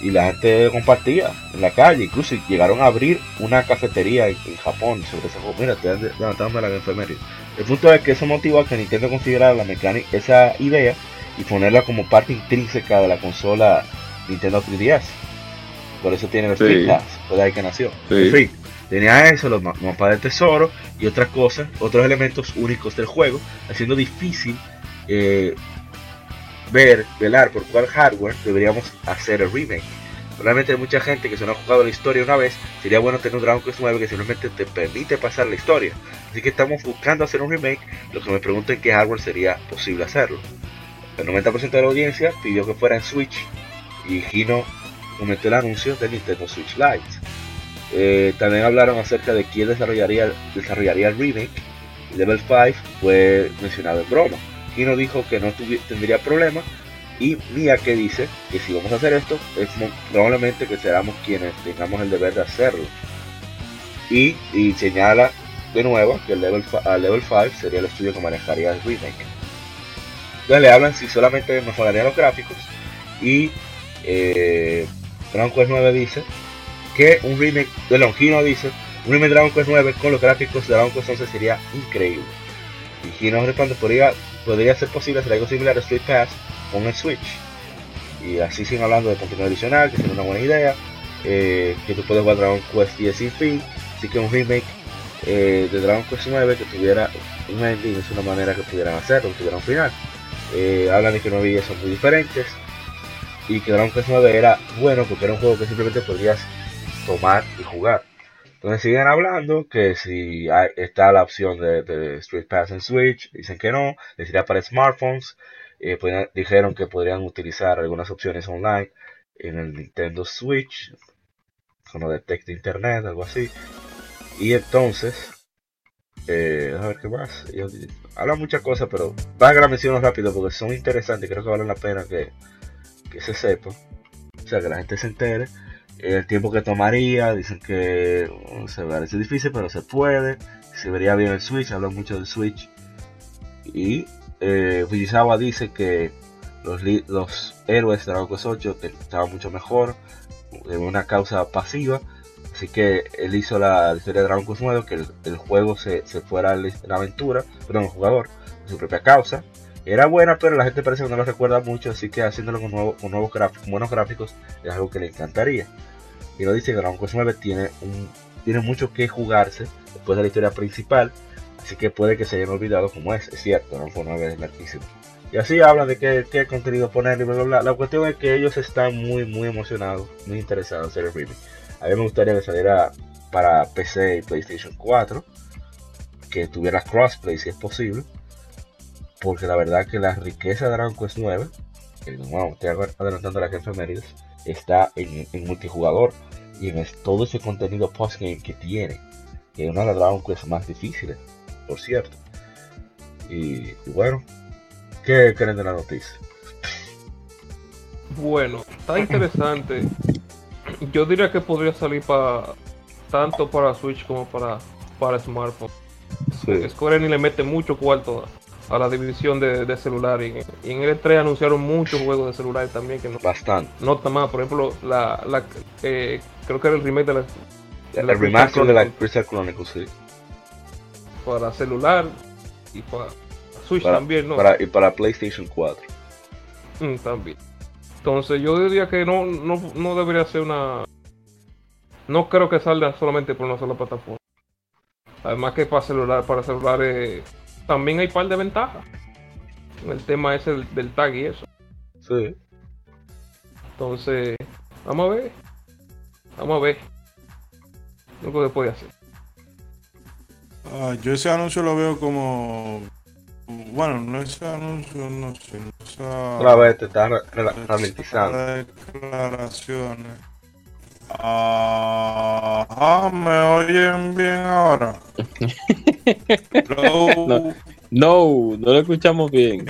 y la gente compartía en la calle, incluso llegaron a abrir una cafetería en, Japón sobre esa mira, estoy la enfermería. El punto es que eso motivó a que Nintendo considerara la mecánica, esa idea y ponerla como parte intrínseca de la consola Nintendo 3DS por eso tiene el sí. Pass, de ahí que nació. En fin, tenía eso, los mapas de tesoro y otras cosas, otros elementos únicos del juego, haciendo difícil eh, ver, velar por cuál hardware deberíamos hacer el remake. Realmente hay mucha gente que se no ha jugado la historia una vez, sería bueno tener un Dragon Quest 9 que simplemente te permite pasar la historia. Así que estamos buscando hacer un remake, lo que me pregunto en qué hardware sería posible hacerlo. El 90% de la audiencia pidió que fuera en Switch y Gino cometió el anuncio de Nintendo Switch Lite. Eh, también hablaron acerca de quién desarrollaría, desarrollaría el remake. Level 5 fue mencionado en broma. Dijo que no tendría problema. Y Mia que dice que si vamos a hacer esto, es probablemente que seramos quienes tengamos el deber de hacerlo. Y, señala de nuevo que el level, level 5 sería el estudio que manejaría el remake. Entonces le hablan si solamente mejoraría los gráficos y eh, Dragon Quest 9 dice que un remake de Longino dice un remake de Dragon Quest 9 con los gráficos de Dragon Quest 11 sería increíble. Y Gino responde podría, podría ser posible hacer algo similar a Street Pass con el Switch. Y así siguen hablando de contenido adicional, que sería una buena idea. Eh, que tú puedes jugar Dragon Quest 10 sin fin. Así que un remake eh, de Dragon Quest 9 que tuviera un ending es una manera que pudieran hacerlo, que tuviera un final. Eh, hablan de que 9 y son muy diferentes y que Dragon Quest 9 era bueno porque era un juego que simplemente podrías tomar y jugar. Entonces siguen hablando que si está la opción de, Street Pass en Switch, dicen que no, les para smartphones, eh, pues, dijeron que podrían utilizar algunas opciones online en el Nintendo Switch, como detecta internet, algo así. Y entonces, eh, a ver qué más. hablan muchas cosas, pero van a la rápido porque son interesantes creo que valen la pena que, que se sepa, o sea, que la gente se entere. El tiempo que tomaría, dicen que se parece difícil, pero se puede. Se vería bien el Switch, hablan mucho del Switch. Y eh, Fujisawa dice que los, los héroes de Dragon Quest 8 estaban mucho mejor, en una causa pasiva. Así que él hizo la, historia de Dragon Quest 9, que el, juego se, se fuera a la aventura, perdón, el jugador, su propia causa. Era buena, pero la gente parece que no lo recuerda mucho, así que haciéndolo con, nuevos gráficos, buenos gráficos es algo que le encantaría. Y lo dice Dragon Quest 9 tiene, tiene mucho que jugarse después de la historia principal, así que puede que se hayan olvidado como es, es cierto, Dragon Quest 9 es larguísimo. Y así hablan de qué, qué contenido poner y bla, bla, bla. La cuestión es que ellos están muy, muy emocionados, muy interesados en hacer el remake. A mí me gustaría que saliera para PC y PlayStation 4, que tuviera crossplay si es posible porque la verdad que la riqueza de Dragon Quest 9, que bueno, estoy adelantando la jefe Mérides, está en, multijugador y en todo ese contenido postgame que tiene, que es una de las Dragon Quest más difíciles, por cierto. Y, bueno, ¿qué creen de la noticia? Bueno, está interesante. Yo diría que podría salir para tanto para Switch como para, para smartphone. Square Enix le mete mucho cuarto a la división de, celular y, en el E3 anunciaron muchos juegos de celular también que no bastante. no está más por ejemplo la, la eh, creo que era el remake de la, el remaster de la Crystal Chronicles sí. Para celular y para Switch también no para, y para PlayStation 4 mm, también. Entonces yo diría que no, no, no debería ser una no creo que salga solamente por una sola plataforma. Además que para celular para celulares también hay un par de ventajas. El tema ese del, tag y eso. Sí. Entonces, vamos a ver. Vamos a ver. Lo que se puede hacer. Ah, yo ese anuncio lo veo como. Bueno, no ese anuncio, no sé. Otra vez te está ralentizando. Declaraciones. Ah, ¿me oyen bien ahora? no, no, lo escuchamos bien.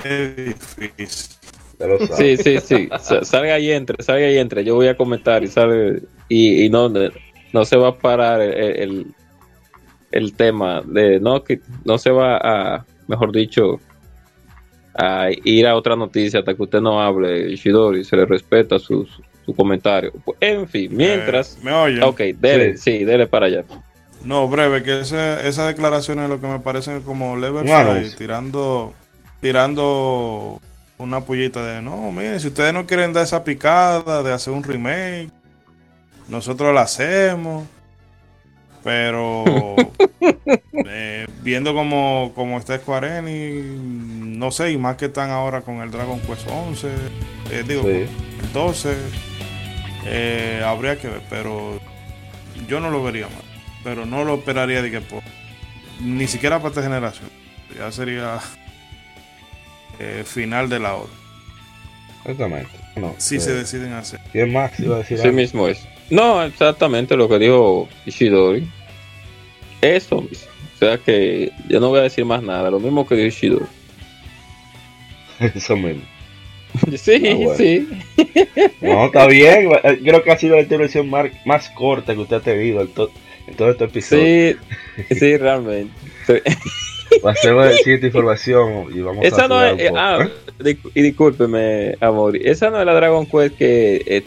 Sí, sí, sí. Salga y entre, salga y entre. Yo voy a comentar y sale. Y, no, no se va a parar el, el, tema de no que no se va a, mejor dicho, a ir a otra noticia hasta que usted no hable, Shidori, se le respeta su, su comentario. En fin, mientras. Eh, ¿Me oye? Ok, dele, sí. dele para allá. No, breve, que esa, esas declaraciones lo que me parecen como level tirando, tirando una pullita de no, miren, si ustedes no quieren dar esa picada de hacer un remake, nosotros la hacemos. Pero eh, viendo como, como está Square Enix, no sé, y más que están ahora con el Dragon Quest 11, eh, digo, 12, eh, habría que ver, pero yo no lo vería mal. Pero no lo esperaría de que por, ni siquiera para esta generación. Ya sería eh, final de la hora. Exactamente. si se deciden hacer. ¿Quién más iba a decir? Sí mismo es. No, exactamente lo que dijo Ishidori. Eso O sea que yo no voy a decir más nada. Lo mismo que dijo Ishidori. Eso mismo. Sí, ah, sí. No, está bien. Creo que ha sido la intervención más, corta que usted ha tenido en, todo este episodio. Sí, sí, realmente. Pasemos a la siguiente información y vamos esa a no es, ah, Y discúlpeme, amor. Esa no es la Dragon Quest que eh,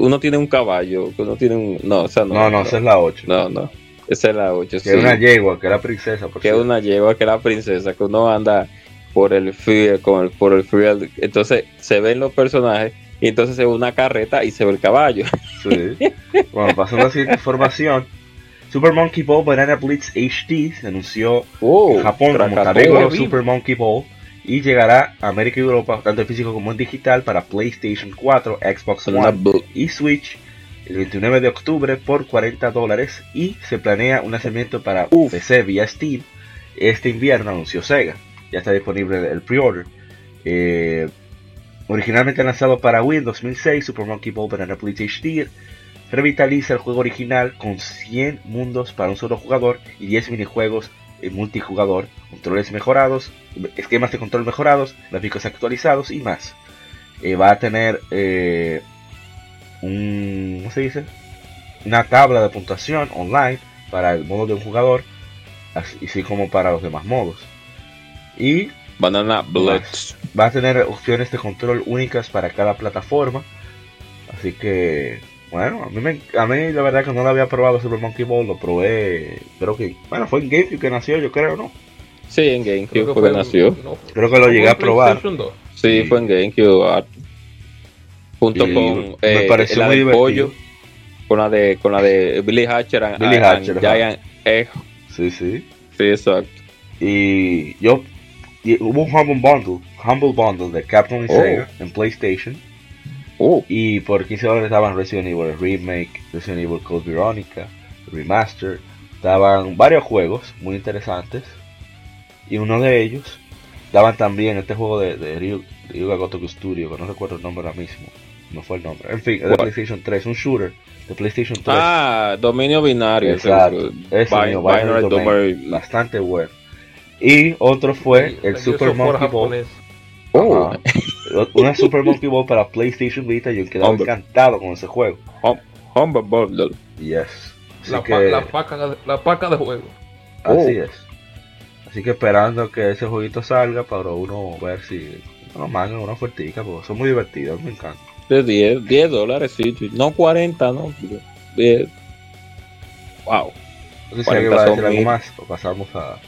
uno tiene un caballo, uno tiene un. No, esa no. No, no, esa es la 8. No, no. Esa es la 8. Que es una yegua, que era princesa. que es una yegua, que era princesa, que uno anda por el free, con el, por el free, entonces se ven los personajes y entonces se ve una carreta y se ve el caballo. Sí. Bueno, pasando a la información. Super Monkey Ball Banana Blitz HD se anunció oh, en Japón como Super Monkey Ball y llegará a América y Europa tanto en físico como en digital para PlayStation 4, Xbox One y Switch el 29 de octubre por 40 dólares y se planea un lanzamiento para PC vía Steam este invierno anunció Sega ya está disponible el pre-order. Eh, originalmente lanzado para Wii en 2006, Super Monkey Ball Banana Blitz HD revitaliza el juego original con 100 mundos para un solo jugador y 10 minijuegos multijugador, controles mejorados, esquemas de control mejorados, gráficos actualizados y más. Eh, va a tener eh, un, ¿cómo se dice? una tabla de puntuación online para el modo de un jugador, así como para los demás modos. Y Banana Blitz va a tener opciones de control únicas para cada plataforma. Así que, bueno, a mí, me, a mí la verdad que no lo había probado Super Monkey Ball, lo probé, creo que, bueno, fue en GameCube que nació, yo creo, ¿no? Sí, en GameCube fue que nació. creo que lo llegué a probar. Sí, fue en GameCube. Junto con me eh, pareció la muy pollo, con la de con la de Billy Hatcher, Billy Hatcher Giant Egg. Sí, sí. Sí, exacto. Y yo hubo un Humble Bundle, Humble Bundle de y oh. Sega en PlayStation. Oh. Y por 15 dólares estaban Resident Evil Remake, Resident Evil Code Veronica, Remaster. Daban varios juegos muy interesantes. Y uno de ellos daban también este juego de, de Ryuga Gotoku Studio, que no recuerdo el nombre ahora mismo. No fue el nombre. En fin, es de PlayStation 3, un shooter de PlayStation 3. Ah, dominio binario. Exacto. bastante bueno. Y otro fue el Super Monkey Ball. Oh. Una Super Monkey Ball para PlayStation Vita. Yo quedaba encantado con ese juego. Humble Bundle. Yes. la, paca de, la paca de juego. Así oh. es. Así que esperando que ese jueguito salga para uno ver si nos mandan una ofertica, porque son muy divertidos, me encanta. De 10, 10 dólares, sí, no 40, no. 10. Wow. No sé si alguien va a decir algo más o pasamos a.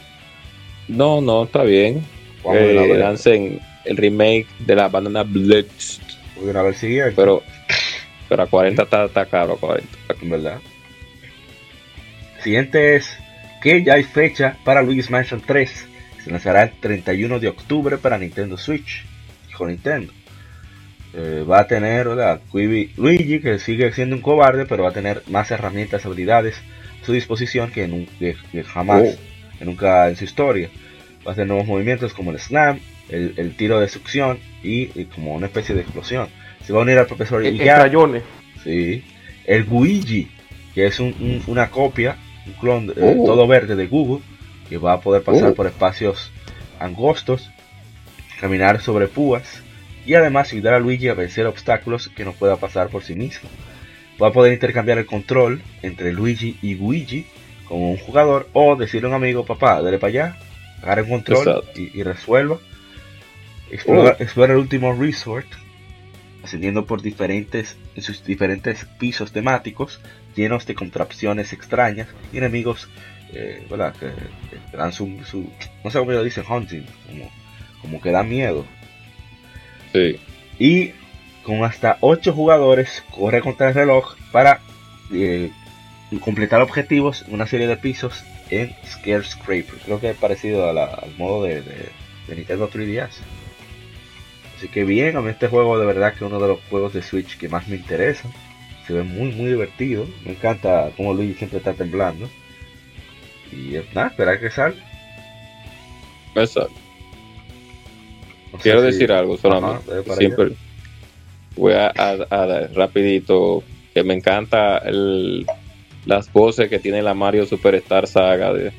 No, no, está bien. Eh, lancen el remake de la banana Blitz. Voy a ver siguiente. Pero, pero a 40 está, está caro, 40. ¿Verdad? Siguiente es que ya hay fecha para Luigi's Mansion 3. Se lanzará el 31 de octubre para Nintendo Switch. Hijo Nintendo. Eh, va a tener ¿verdad? Luigi, que sigue siendo un cobarde, pero va a tener más herramientas, habilidades a su disposición que, jamás, oh. nunca en su historia. Va a tener nuevos movimientos como el slam, el, tiro de succión y, como una especie de explosión. Se va a unir al profesor el, Sí. El Guigi, que es una copia un clon eh, oh. todo verde de Google que va a poder pasar oh. por espacios angostos, caminar sobre púas y además ayudar a Luigi a vencer obstáculos que no pueda pasar por sí mismo. Va a poder intercambiar el control entre Luigi y Luigi como un jugador o decirle a un amigo, papá, dale para allá, agarre el control y, resuelva. Explora, oh. el último resort, ascendiendo por diferentes, en sus diferentes pisos temáticos llenos de contrapciones extrañas y enemigos eh, que, dan su, no sé cómo lo dicen, hunting, como, como que da miedo. Sí. Y con hasta 8 jugadores corre contra el reloj para eh, completar objetivos en una serie de pisos en Scare Scraper. Creo que es parecido al modo de, de, de, Nintendo 3DS. Así que bien, a mí este juego de verdad que es uno de los juegos de Switch que más me interesa se ve muy muy divertido. Me encanta como Luigi siempre está temblando. Y nada, esperar que salga. Exacto. Quiero decir algo solamente. siempre voy a, dar rapidito que me encanta el, las voces que tiene la Mario Superstar Saga de,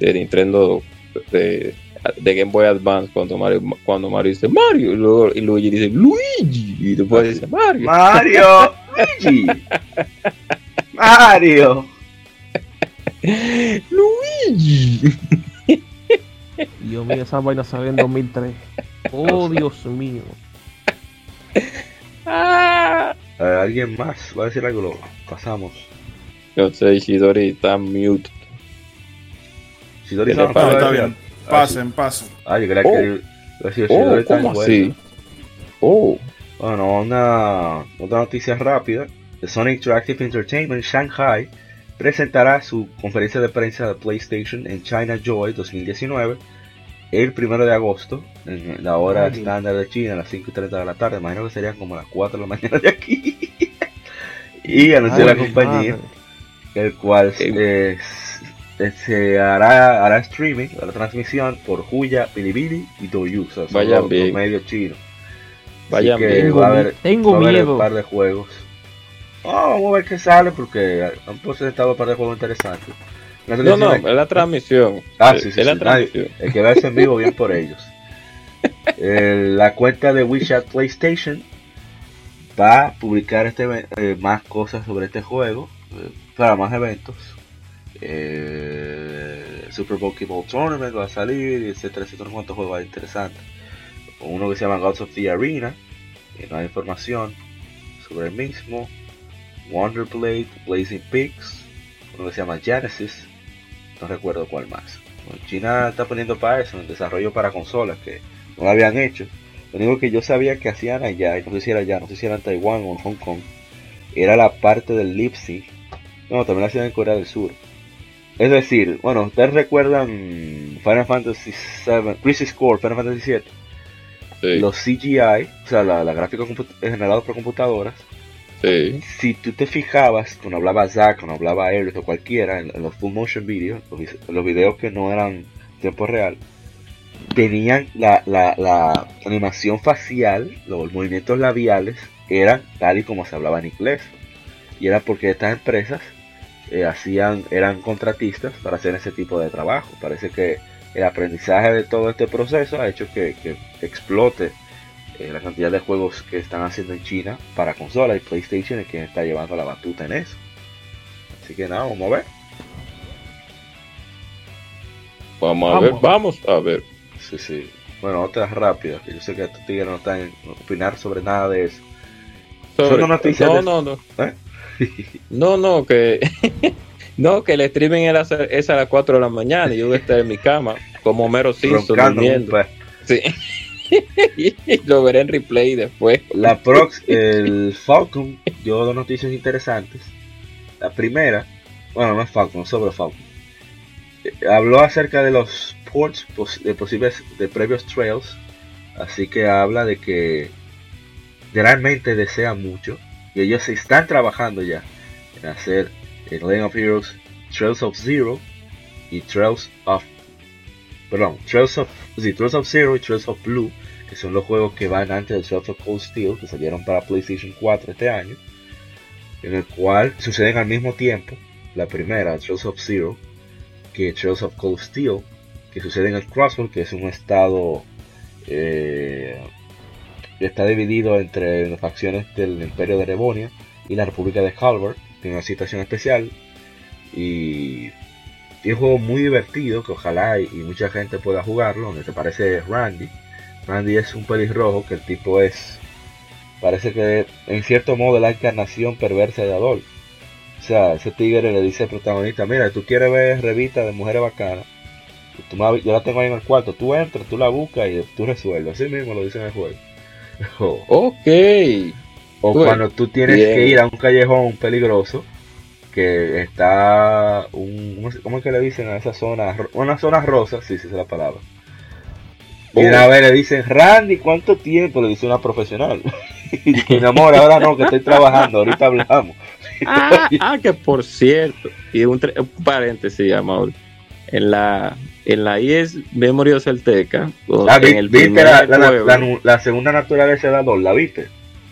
de Nintendo de, de Game Boy Advance cuando Mario, cuando Mario dice Mario y, luego, y Luigi dice Luigi y después dice Mario. Mario, Luigi. Mario. Luigi. Dios mío, esa vaina salió en 2003. Oh, Dios mío. Ah. ¿Alguien más va a decir algo? Pasamos. Yo sé, Shidori está mute. Shidori está bien. Pasen, pasen. Ah, yo creía que. Oh, oh ¿cómo así? Oh. Bueno, una otra noticia rápida. The Sony Interactive Entertainment Shanghai presentará su conferencia de prensa de PlayStation en China Joy 2019 el primero de agosto, en la hora estándar de China, a las 5 y 30 de la tarde. Imagino que serían como las 4 de la mañana de aquí. y anunció la compañía, el cual es se hará, hará streaming, la transmisión por Huya, Bilibili y Douyu, o sea, los, medios chinos. Vayan bien. Va a haber, tengo miedo. un par de juegos. vamos a ver qué sale porque han presentado un par de juegos interesantes. no, no, es la transmisión. Ah, sí, sí, es la transmisión. el que va en vivo, bien por ellos. la cuenta de WeChat PlayStation va a publicar este, eh, más cosas sobre este juego eh, para más eventos eh, Super Pokéball Tournament va a salir, etcétera, etcétera, cuantos juegos interesantes. Uno que se llama Gods of the Arena, que no hay información sobre el mismo. Wonder Blade, Blazing Peaks, uno que se llama Genesis, no recuerdo cuál más. China está poniendo para eso, en desarrollo para consolas que no lo habían hecho. Lo único que yo sabía que hacían allá, no sé si era allá, no sé si era en Taiwán o en Hong Kong, era la parte del Lipsy. No, también la hacían en Corea del Sur es decir, bueno, ustedes recuerdan Final Fantasy VII, Crisis Core, Final Fantasy VII, los CGI, o sea, la, la gráfica generada por computadoras. Sí. Si tú te fijabas, cuando hablaba Zack, cuando hablaba Eric o cualquiera, en, los full motion videos, los, videos que no eran tiempo real, tenían la, la, la animación facial, los movimientos labiales, eran tal y como se hablaba en inglés. Y era porque estas empresas eh, hacían, eran contratistas para hacer ese tipo de trabajo. Parece que el aprendizaje de todo este proceso ha hecho que, explote eh, la cantidad de juegos que están haciendo en China para consolas y PlayStation es quien está llevando la batuta en eso. Así que nada, vamos a ver. Vamos a ver, vamos a ver. Sí, sí. Bueno, otras rápidas, yo sé que estos tigres no están en opinar sobre nada de eso. no, no, no. ¿Eh? No, no, que no, que el streaming era, es a las 4 de la mañana y yo voy a estar en mi cama como mero Simpson durmiendo. Pues. Sí. lo veré en replay después. La prox, el Falcon, yo dos noticias interesantes. La primera, bueno, no es Falcon, sobre Falcon. Eh, habló acerca de los ports de posibles de previos trails, así que habla de que realmente desea mucho y ellos están trabajando ya en hacer el Lane of Heroes, Trails of Zero y Trails of perdón, Trails of, Trails of Zero y Trails of Blue, que son los juegos que van antes del Trails of Cold Steel, que salieron para PlayStation 4 este año, en el cual suceden al mismo tiempo, la primera, Trails of Zero, que Trails of Cold Steel, que sucede en el que es un estado eh, que está dividido entre las facciones del Imperio de Rebonia y la República de Halvard, tiene una situación especial y y es un juego muy divertido que ojalá y, mucha gente pueda jugarlo. Donde te parece Randy. Randy es un pelirrojo que el tipo es. Parece que en cierto modo la encarnación perversa de Adol. O sea, ese tigre le dice al protagonista: Mira, tú quieres ver revista de mujeres bacanas. yo la tengo ahí en el cuarto. Tú entras, tú la buscas y tú resuelves. Así mismo lo dice en el juego. ok. O cuando tú tienes que ir a un callejón peligroso que está un, ¿cómo es que le dicen a esa zona? Una zona rosa, sí, sí, es la palabra. Y una vez le dicen, Randy, ¿cuánto tiempo? Le dice una profesional. y mi amor, ahora no, que estoy trabajando, ahorita hablamos. ah, ah, que por cierto, y un, paréntesis, amor, en la en la IES Memoria Celteca, ah, en el viste la, la, la, segunda naturaleza de la dos, ¿la viste?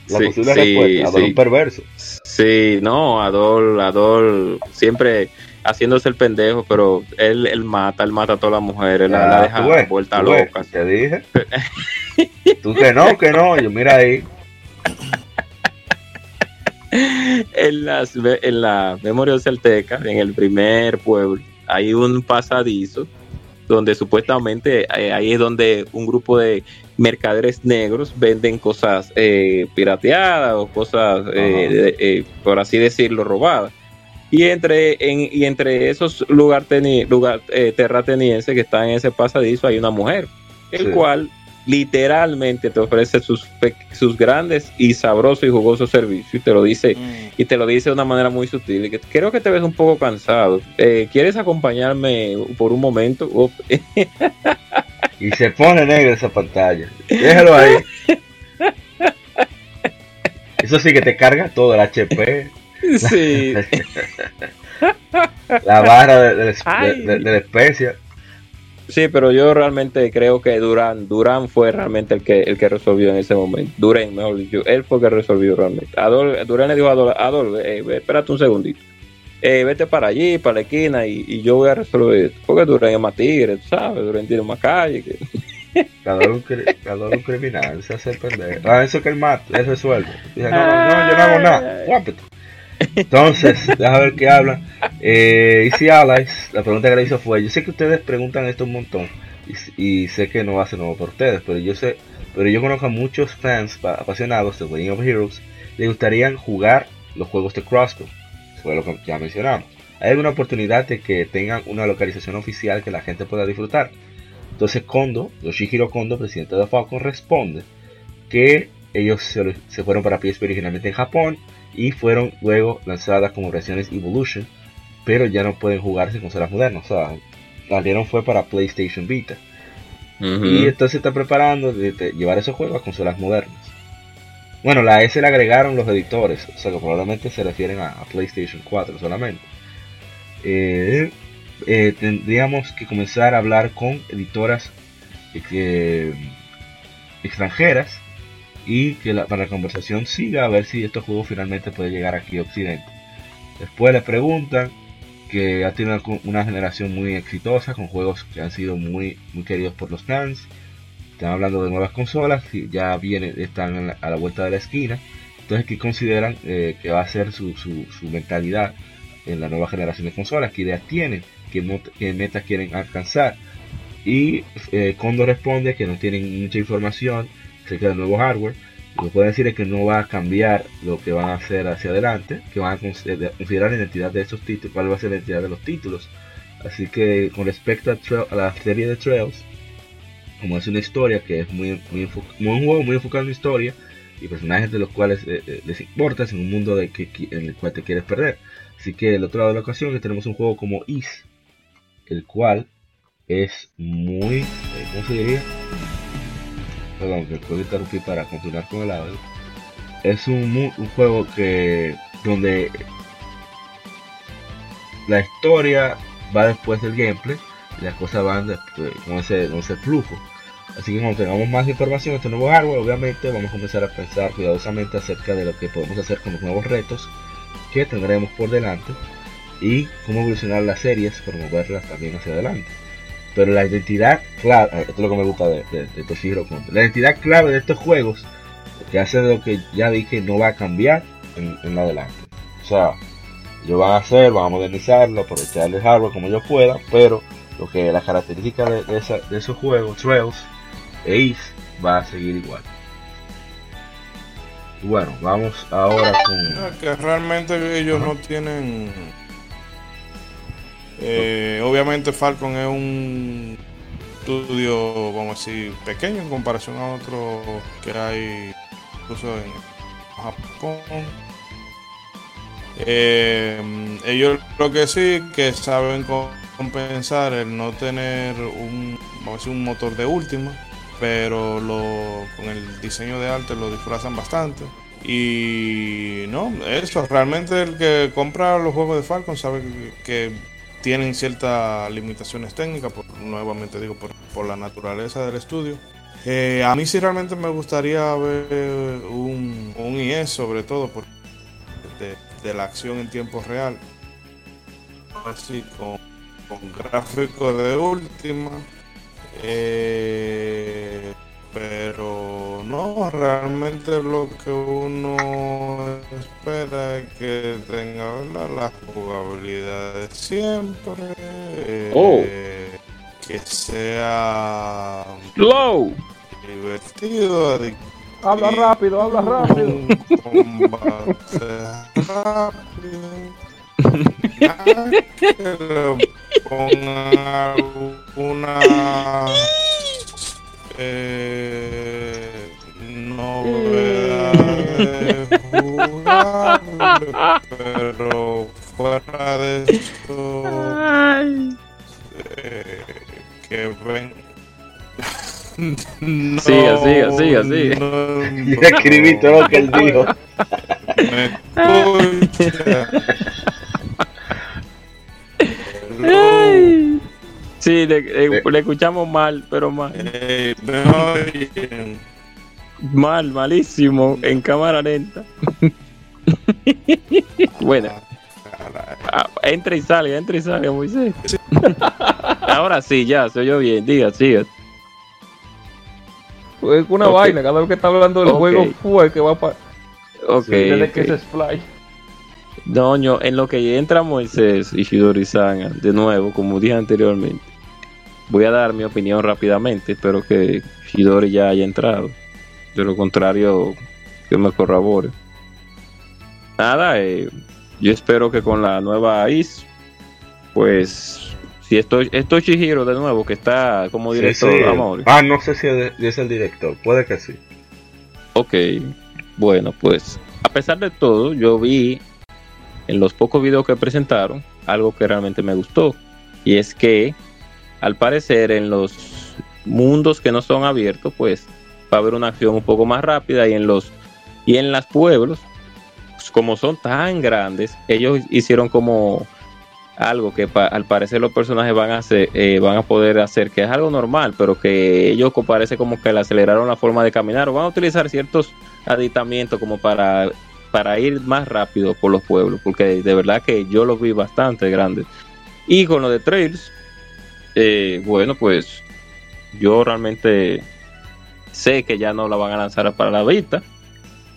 La sí, posible sí, respuesta, Adol un perverso. Sí, no, Adol, Adol siempre haciéndose el pendejo, pero él, él mata, él mata a todas las mujeres, la, la, deja vuelta loca. Te dije. tú que no, que no, yo mira ahí. en, las, en la memoria celteca, en el primer pueblo, hay un pasadizo donde supuestamente eh, ahí es donde un grupo de mercaderes negros venden cosas eh, pirateadas o cosas, eh, eh, por así decirlo, robadas. Y entre, en, y entre esos lugar, lugar terratenienses que están en ese pasadizo hay una mujer, el cual literalmente te ofrece sus, sus grandes y sabrosos y jugosos servicios y te lo dice mm. y te lo dice de una manera muy sutil que creo que te ves un poco cansado quieres acompañarme por un momento Y se pone negro esa pantalla. Déjalo ahí. Eso sí que te carga todo el HP. Sí. La, barra de, la especia. Sí, pero yo realmente creo que Durán, Durán fue realmente el que el que resolvió en ese momento. Durán, mejor dicho, él fue el que resolvió realmente. Adol, Durán le dijo a Adol, Adol eh, espérate un segundito. Eh, vete para allí, para la esquina, y, yo voy a resolver. Porque Durán es más tigre, ¿sabes? Durán tiene más calle. Que... Cada un, un criminal, se hace pendejo. Ah, eso que él mata, él resuelve. Dice, no, no, yo no hago nada. Guápete. Entonces, déjame ver qué hablan. Eh, Easy Allies, la pregunta que le hizo fue: Yo sé que ustedes preguntan esto un montón, y, sé que no va a ser nuevo por ustedes, pero yo sé, pero yo conozco a muchos fans apasionados de Winning of Heroes, les gustaría jugar los juegos de Crossbow fue lo que ya mencionamos. Hay alguna oportunidad de que tengan una localización oficial que la gente pueda disfrutar. Entonces Kondo, Yoshihiro Kondo, presidente de Falcon, responde que ellos se, fueron para PSP originalmente en Japón y fueron luego lanzadas como versiones Evolution, pero ya no pueden jugarse en consolas modernas. O sea, salieron fue para PlayStation Vita. Y entonces está preparando de, llevar esos juegos a consolas modernas. Bueno, la S le agregaron los editores, o sea que probablemente se refieren a, PlayStation 4 solamente. Eh, eh, tendríamos que comenzar a hablar con editoras eh, extranjeras y que la, para la conversación siga a ver si estos juegos finalmente pueden llegar aquí a Occidente. Después le preguntan que ha tenido una generación muy exitosa con juegos que han sido muy, muy queridos por los fans están hablando de nuevas consolas, ya vienen, están a la vuelta de la esquina. Entonces, ¿qué consideran eh, que va a ser su, su, mentalidad en la nueva generación de consolas, qué ideas tienen, qué, metas quieren alcanzar. Y eh, Kondo responde que no tienen mucha información acerca del nuevo hardware. Lo que pueden decir es que no va a cambiar lo que van a hacer hacia adelante, que van a considerar la identidad de esos títulos, cuál va a ser la identidad de los títulos. Así que con respecto a, la serie de Trails, como es una historia que es muy, muy, un juego muy enfocado en historia y personajes de los cuales eh, eh, les importas en un mundo de que, en el cual te quieres perder. Así que el otro lado de la ocasión tenemos un juego como Is, el cual es muy, eh, ¿cómo se diría? Perdón, que puedo interrumpir para continuar con el audio. Es un, juego que donde la historia va después del gameplay y las cosas van después, con, ese, con ese flujo. Así que cuando tengamos más información de este nuevo hardware, obviamente vamos a comenzar a pensar cuidadosamente acerca de lo que podemos hacer con los nuevos retos que tendremos por delante y cómo evolucionar las series para moverlas también hacia adelante. Pero la identidad clave, esto es lo que me gusta de, de, de la identidad clave de estos juegos, que hace lo que ya dije, no va a cambiar en, en adelante. O sea, yo van a hacer, van a modernizarlo, aprovechar el hardware como yo pueda, pero lo que la característica de, de, esos juegos, Trails e Ace, va a seguir igual. Bueno, vamos ahora con. Ah, que realmente ellos no tienen. Eh, obviamente Falcon es un estudio, vamos a decir, pequeño en comparación a otros que hay incluso en Japón eh, ellos lo que sí que saben compensar el no tener un, un motor de última, pero con el diseño de arte lo disfrazan bastante. Y no, eso, realmente el que compra los juegos de Falcon sabe que, tienen ciertas limitaciones técnicas, por, nuevamente digo, por, la naturaleza del estudio. Eh, a mí sí realmente me gustaría ver un, un IS sobre todo, porque de la acción en tiempo real. Así con, con gráficos de última. Eh, pero no, realmente lo que uno espera es que tenga la jugabilidad de siempre. Oh. Que sea slow, divertido, Habla rápido, habla rápido. rápido. que le ponga una eh, novedad de jugar, pero fuera de esto eh, que ven no, siga, siga, siga, siga. Yo escribí todo lo que él dijo. Sí, le, le, escuchamos mal, pero mal. Eh, mal, malísimo, en cámara lenta. bueno. Ah, entra y sale, entra y sale, Moisés. Ahora sí, ya, se oyó bien. Diga, siga. Es una vaina, cada vez que está hablando del juego fue que va para. Ok. Desde que se. Doño, en lo que entra Moisés y Shidori-san, de nuevo, como dije anteriormente, voy a dar mi opinión rápidamente. Espero que Shidori ya haya entrado. De lo contrario, que me corrobore. Nada, eh, yo espero que con la nueva IS, pues si esto, esto es Chihiro de nuevo, que está como director, sí, Ah, no sé si es el director, puede que sí. Ok, bueno, pues a pesar de todo, yo vi en los pocos videos que presentaron algo que realmente me gustó. Y es que, al parecer, en los mundos que no son abiertos, pues va a haber una acción un poco más rápida y en los y en los pueblos, pues, como son tan grandes, ellos hicieron como algo que al parecer los personajes van a hacer, eh, van a poder hacer, que es algo normal, pero que ellos parece como que le aceleraron la forma de caminar o van a utilizar ciertos aditamientos como para, para ir más rápido por los pueblos, porque de verdad que yo los vi bastante grandes. Y con lo de Trails, eh, bueno, pues yo realmente sé que ya no la van a lanzar para la vista,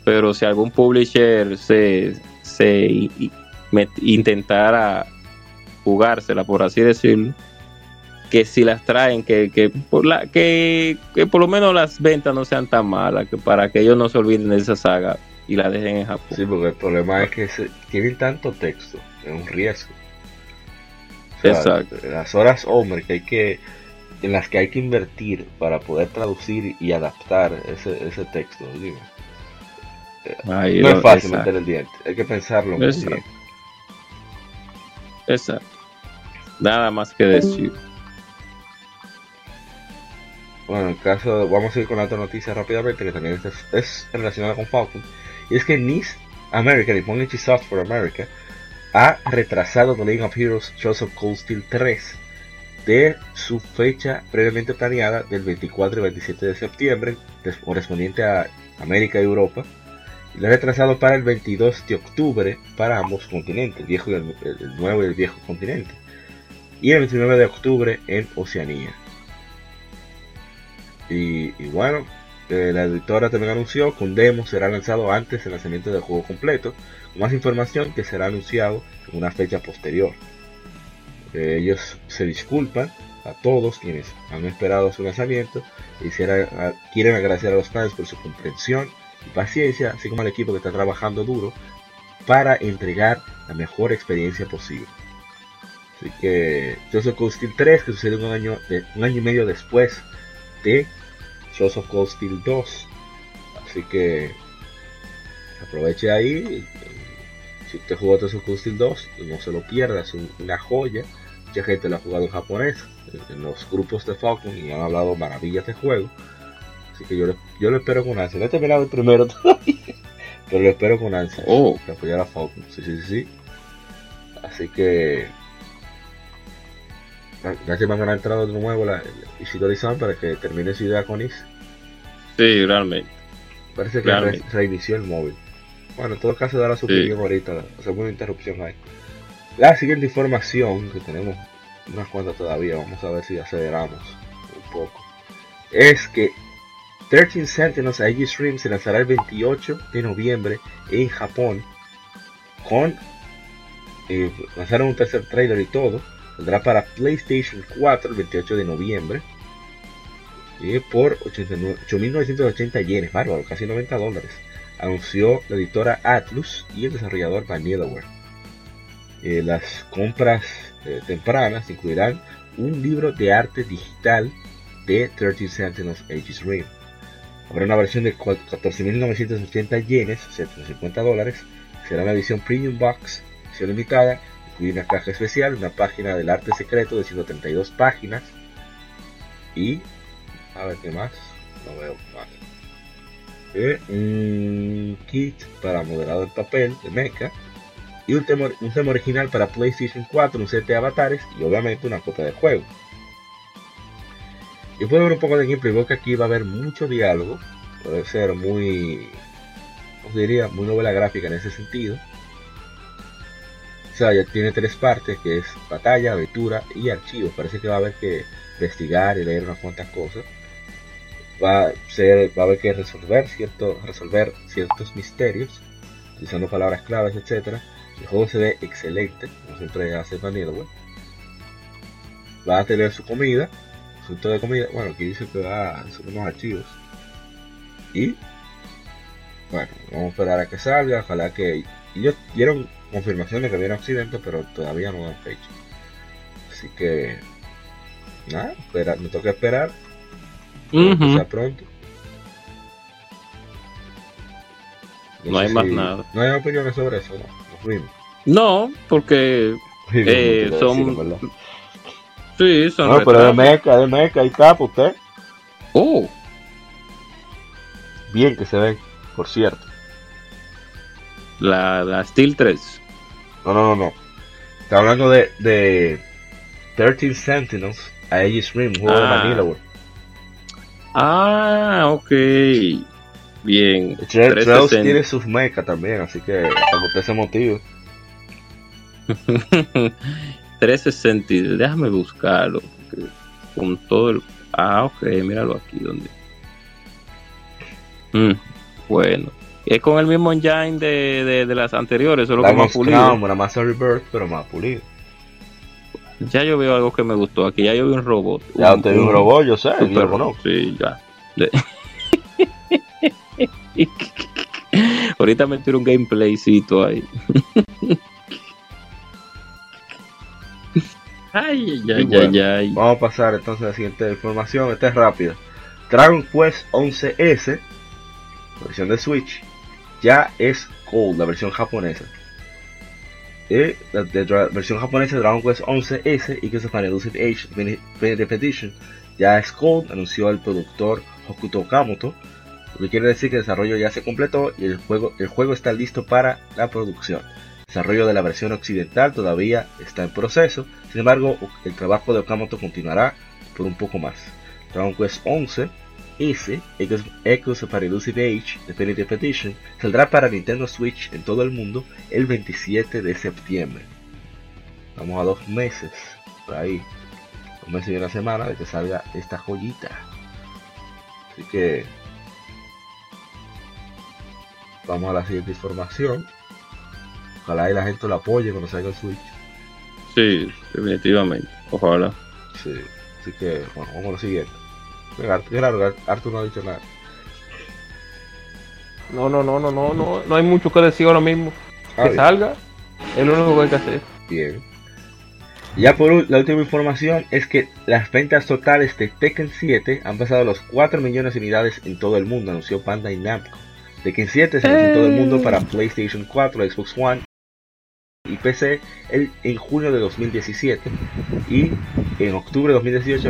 pero si algún publisher se, se intentara jugársela, por así decirlo, que si las traen, que, que, por la, que, que por lo menos las ventas no sean tan malas, que para que ellos no se olviden de esa saga y la dejen en Japón. Sí, porque el problema es que tienen tanto texto, es un riesgo. Exacto. Las horas hombre que hay que en las que hay que invertir para poder traducir y adaptar ese, ese texto. no es fácil meter el diente, hay que pensarlo muy bien. Exacto. Nada más que decir. Bueno, en caso, vamos a ir con otra noticia rápidamente que también es, relacionada con Falcon. Y es que NIS America, Nipponichi Software America, ha retrasado The League of Heroes of Cold Steel 3 de su fecha previamente planeada del 24 y 27 de septiembre, correspondiente a América y Europa, y lo ha retrasado para el 22 de octubre para ambos continentes, el, viejo y nuevo y el viejo continente, y el 29 de octubre en Oceanía. Y, bueno, la editora también anunció que un demo será lanzado antes del lanzamiento del juego completo, más información que será anunciado en una fecha posterior. Ellos se disculpan a todos quienes han esperado su lanzamiento y quieren agradecer a los fans por su comprensión y paciencia, así como al equipo que está trabajando duro para entregar la mejor experiencia posible. Así que Joseph Steel 3, que sucede un año, un año y medio después de Shows of Cold Steel 2. Así que aproveche ahí. Si usted jugó Tales of Cold Steel 2, no se lo pierda, es una joya. Mucha gente lo ha jugado en japonés, en los grupos de Falcon, y han hablado maravillas de juego. Así que yo lo, yo lo espero con ansia. No he terminado el primero todavía, pero lo espero con ansia. Oh. Para apoyar a Falcon. Sí, sí, sí. Así que Gracias que han entrado de nuevo la Ishidori-san para que termine su idea con Is. Sí, realmente. Parece que reinició el móvil. Bueno, en todo caso dará su opinión ahorita, una interrupción ahí. La siguiente información, que tenemos unas cuantas todavía, vamos a ver si aceleramos un poco, es que 13 Sentinels Aegis Rim se lanzará el 28 de noviembre en Japón con eh, lanzaron un tercer trailer y todo Saldrá para PlayStation 4 el 28 de noviembre. Por 8.980 yenes, bárbaro, casi 90 dólares. Anunció la editora Atlus y el desarrollador Vanillaware. Eh, las compras eh, tempranas incluirán un libro de arte digital de 13 Sentinels Aegis Rim. Habrá una versión de 14.980 yenes, 750 dólares. Será una edición Premium Box, edición limitada, y una caja especial, una página del arte secreto de 132 páginas. Y. A ver qué más. No veo más. Eh, un kit para moderador de papel de mecha. Y un tema, un tema original para PlayStation 4, un set de avatares y obviamente una copia de juego. Y puedo ver un poco de gameplay, veo que aquí va a haber mucho diálogo. Puede ser muy, os diría, muy novela gráfica en ese sentido. Ya tiene tres partes, que es batalla, aventura y archivos. Parece que va a haber que investigar y leer unas cuantas cosas. Va a, va a haber que resolver, cierto, resolver ciertos misterios, utilizando palabras claves, etc. El juego se ve excelente, como siempre hace Vanilla. Va a tener su comida, su de comida. Bueno, aquí dice que va a hacer unos archivos. Y bueno, vamos a esperar a que salga. Ojalá que ellos dieron confirmación de que viene accidente, pero todavía no dan fecha. Así que, nada, espera, me toca esperar. Que sea pronto. No, hay más nada. No hay opiniones sobre eso, no. No, porque eh, son. sí, son. No, pero de meca, de meca, ahí está, pues, usted. Oh. Bien que se ven, por cierto. La, la Steel 3. No, no, no, no. Está hablando de, de 13 Sentinels a Aegis Rim, juego de Manila, güey. Ah, ok. Bien. Trails tiene sus mechas también, así que para usted se motive. 360, déjame buscarlo. Con todo el. Ah, ok, míralo aquí donde. Mm, bueno. Es con el mismo engine de, de, las anteriores, solo que más pulido. Una más Rebirth, pero más pulido. Ya yo veo algo que me gustó aquí. Ya yo vi un robot. Ya te vi un robot, yo sé, yo lo conozco. Sí, ya. Ahorita me tiro un gameplaycito ahí. ay, ay, ay, ay, Vamos a pasar entonces a la siguiente información. Esta es rápida. Dragon Quest 11S, versión de Switch, ya es Gold, la versión japonesa. Y la, versión japonesa de Dragon Quest 11S y que se llama Elusive Age Edition ya es Gold, anunció el productor Hokuto Kamoto lo que quiere decir que el desarrollo ya se completó y el juego, el juego está listo para la producción. El desarrollo de la versión occidental todavía está en proceso, sin embargo el trabajo de Okamoto continuará por un poco más. Dragon Quest 11 S, Echoes of Elusive Age Definitive Edition, saldrá para Nintendo Switch en todo el mundo el 27 de septiembre. Vamos a dos meses, por ahí, dos meses y una semana de que salga esta joyita. Así que Vamos a la siguiente información. Ojalá y la gente lo apoye cuando salga el Switch. Sí, definitivamente. Ojalá. Sí, así que, bueno, vamos a lo siguiente. Claro, Arthur no ha dicho nada. No, no, no, no, no, no, no hay mucho que decir ahora mismo. que salga, es lo único que hay que hacer. Bien. Ya por la última información es que las ventas totales de Tekken 7 han pasado los 4 millones de unidades en todo el mundo, anunció Panda y Namco. Tekken 7 se lanzó en todo el mundo para PlayStation 4, Xbox One y PC en junio de 2017 y en octubre de 2018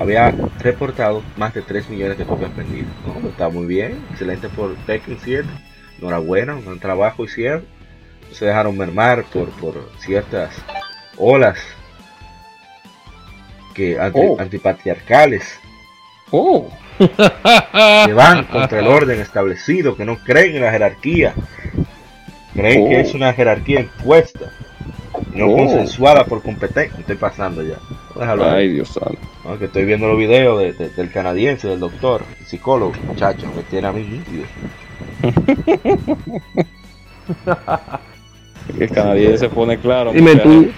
había, reportado más de 3 millones de copias vendidas. Está muy bien, excelente por Tekken 7, enhorabuena, un buen trabajo hicieron. Se dejaron mermar por, por ciertas olas que oh. antipatriarcales. Oh que van contra el orden establecido, que no creen en la jerarquía, creen que es una jerarquía impuesta, no oh. consensuada por competencia. Estoy pasando ya. Ay, Dios santo. que estoy viendo los videos del canadiense, del doctor, el psicólogo, muchacho, me tiene a mí nítido. el canadiense pone claro. Dime tú.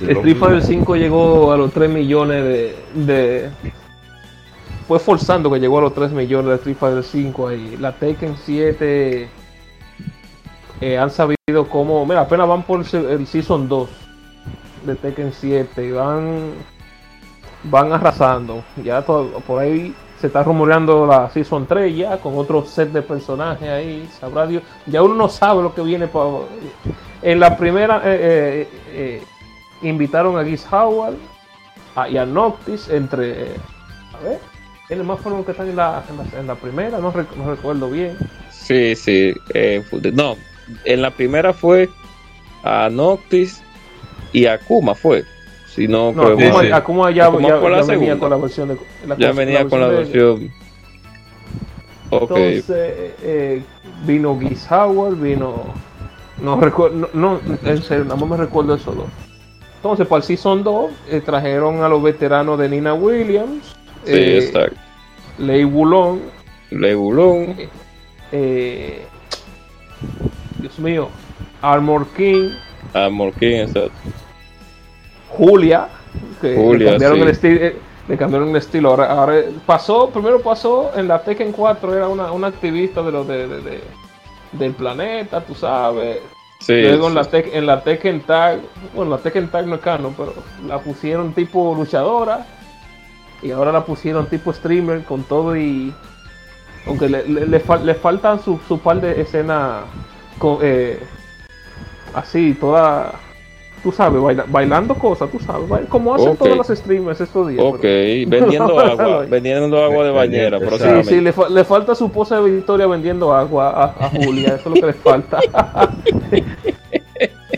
Street Fighter 5 llegó a los 3 millones de, fue forzando que llegó a los 3 millones de Street Fighter 5 ahí. La Tekken 7 eh, han sabido cómo. Mira, apenas van por el Season 2 de Tekken 7 y van. Van arrasando. Ya por ahí se está rumoreando la Season 3 ya con otro set de personajes ahí. Sabrá Dios. Ya uno no sabe lo que viene. En la primera eh, eh, invitaron a Giz Howard y a Noctis entre. a ver ¿Quiénes más fueron que están en la, en la, primera? No, recuerdo bien. Sí, sí. Eh, no, en la primera fue a Noctis y a Akuma fue. Si no, no Akuma, Akuma, ya, ya, venía con la versión de la, Ya venía con la versión. Okay. Entonces eh, vino Giz Howard, vino. No recuerdo, no, en serio, nada más me recuerdo eso dos. Entonces, para el Season 2, eh, trajeron a los veteranos de Nina Williams, Sí, eh, exacto. Ley Bulón. Ley Bulón. Eh, Dios mío. Armor King. Armor King, exacto. Julia. Que Julia, le cambiaron, el estilo, eh, le cambiaron el estilo. Ahora, pasó, primero pasó en la Tekken 4, era una, una activista de los de, de, del planeta, tú sabes. Sí, Luego en, la en la Tekken Tag, bueno, la Tekken Tag no es canon, pero la pusieron tipo luchadora y ahora la pusieron tipo streamer con todo y aunque le, le, faltan su, su, par de escenas eh, así toda tú sabes bailando cosas tú sabes como hacen todos los streamers estos días ok vendiendo agua vendiendo agua de bañera pero sí sí le, le, falta su pose de Victoria vendiendo agua a, Julia eso es lo que le falta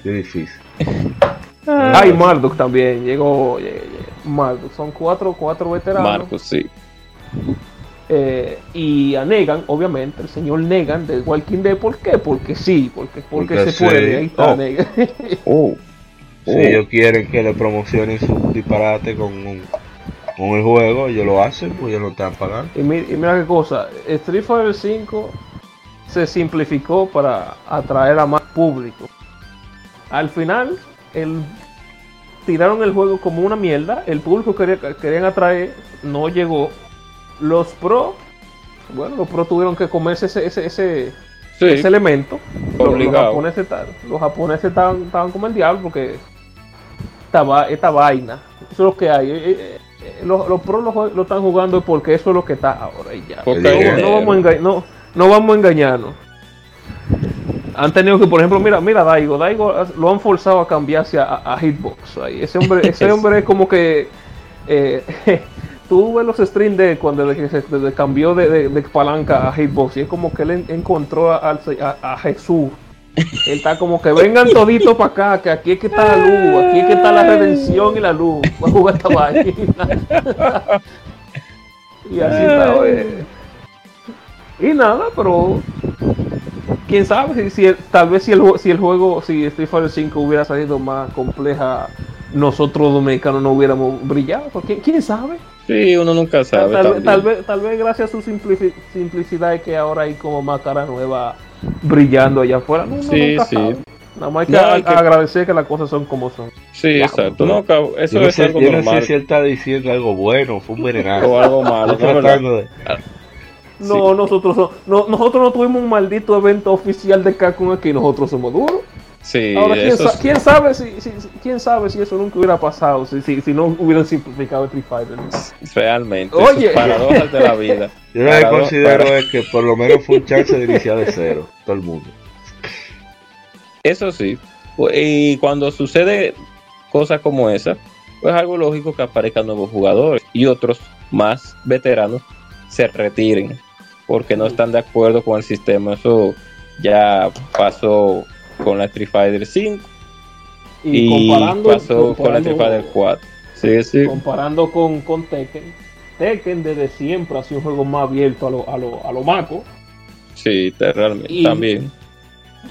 qué difícil ay Marduk también llegó Marcos. Son cuatro, cuatro veteranos. Marcos, sí. Eh, y a Negan, obviamente, el señor Negan de Walking Dead. ¿Por qué? Porque sí, porque, porque, se puede. Ahí está oh. Negan. oh. Si ellos quieren que le promocionen su disparate con un, con el juego, ellos lo hacen, pues ellos no están pagando. Y mira, y mira qué cosa, Street Fighter 5 se simplificó para atraer a más público. Al final, el, tiraron el juego como una mierda, el público que quería, querían atraer no llegó. Los pro, bueno, los pro tuvieron que comerse ese, ese, ese, ese elemento. Los, los japoneses, los japoneses estaban, estaban como el diablo porque esta, esta vaina, eso es lo que hay. Eh, eh, eh, los, los pros lo, están jugando porque eso es lo que está ahora y ya. No, vamos a no, no vamos a engañarnos. Han tenido que, por ejemplo, mira, mira Daigo, Daigo lo han forzado a cambiarse a, Hitbox. Ese hombre, ese hombre es como que eh, tú ves los streams de cuando desde cambió de, de, palanca a Hitbox y es como que él encontró a, a, Jesús. Él está como que vengan toditos para acá, que aquí es que está la luz, aquí es que está la redención y la luz. Voy a jugar esta vaina. y así está, Y nada, pero quién sabe si, tal vez si el, si el juego, si Street Fighter 5 hubiera salido más compleja, nosotros dominicanos no hubiéramos brillado. Porque, ¿Quién sabe? Sí, uno nunca sabe. Tal, vez, tal vez gracias a su simplicidad es que ahora hay como más cara nueva brillando allá afuera. sí, sí. Nada más hay que, agradecer que las cosas son como son. Sí, exacto. No, eso es algo yo normal. No sé si él está diciendo algo bueno, fue un venenado. o algo malo. No, nosotros no, nosotros no tuvimos un maldito evento oficial de Capcom aquí, nosotros somos duros. Sí, Ahora, ¿quién, sabe si, quién sabe si eso nunca hubiera pasado, si, si, si no hubieran simplificado Street Fighter. Realmente, Oye. paradojas de la vida. Yo lo que considero es que por lo menos fue un chance de iniciar de cero, todo el mundo. Eso sí, y cuando sucede cosas como esa, pues es algo lógico que aparezcan nuevos jugadores y otros más veteranos se retiren porque no están de acuerdo con el sistema. Eso ya pasó con la Street Fighter 5 y, pasó con la Street Fighter 4. Sí, sí. Comparando con, con Tekken, Tekken desde siempre ha sido un juego más abierto a lo, a lo, a lo maco. Sí, realmente, también.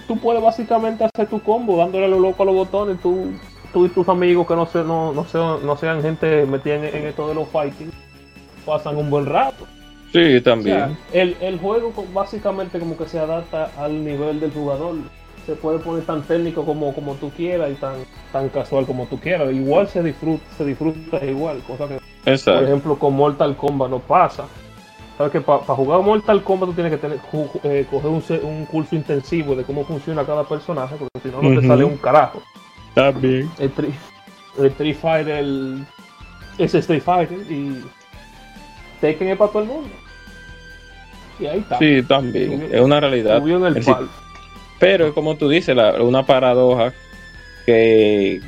Tú puedes básicamente hacer tu combo dándole a lo loco a los botones. Tú, tú y tus amigos que no, se, no, no, sean, no sean gente metida en, en esto de los fighting pasan un buen rato. Sí, también. el, el, juego básicamente como que se adapta al nivel del jugador. Se puede poner tan técnico como, como tú quieras y tan, tan casual como tú quieras. Igual se disfruta, se disfruta igual, cosa que por ejemplo con Mortal Kombat no pasa. Sabes que para jugar Mortal Kombat tú tienes que tener eh, coger un, un, curso intensivo de cómo funciona cada personaje, porque si no no te sale un carajo. También. El, el Street Fighter es Street Fighter y Tekken es para todo el mundo. Y ahí está. Sí, también. es una realidad. Pero como tú dices, una paradoja que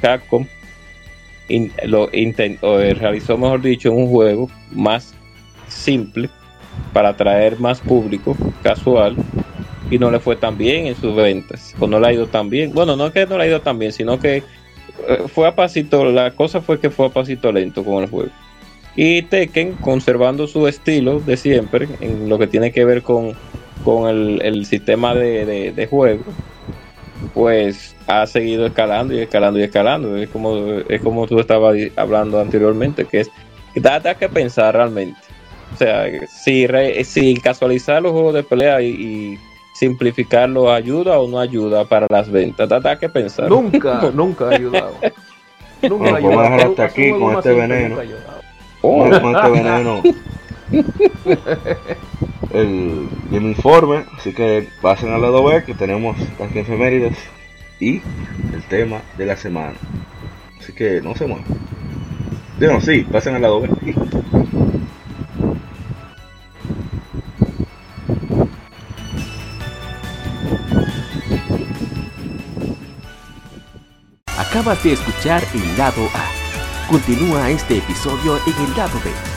Capcom lo eh, realizó, mejor dicho, un juego más simple para atraer más público casual y no le fue tan bien en sus ventas o no le ha ido tan bien. Bueno no es que no le ha ido tan bien sino que eh, fue a pasito la cosa fue que fue a pasito lento con el juego. Y Tekken, conservando su estilo de siempre, en lo que tiene que ver con, con el, sistema de, juego, pues ha seguido escalando y escalando y escalando. Es como, es como tú estabas hablando anteriormente, que es da, da que pensar realmente. O sea, si, si casualizar los juegos de pelea y, simplificarlo ayuda o no ayuda para las ventas, da, da que pensar. Nunca, nunca ha ayudado. Nunca ha ayudado. hasta aquí con este veneno. Oh. este veneno. El, informe, así que pasen al lado B que tenemos las efemérides y el tema de la semana. Así que no se muevan. Digo, sí, pasen al lado B. Acabas de escuchar el lado A Continúa este episodio en el lado B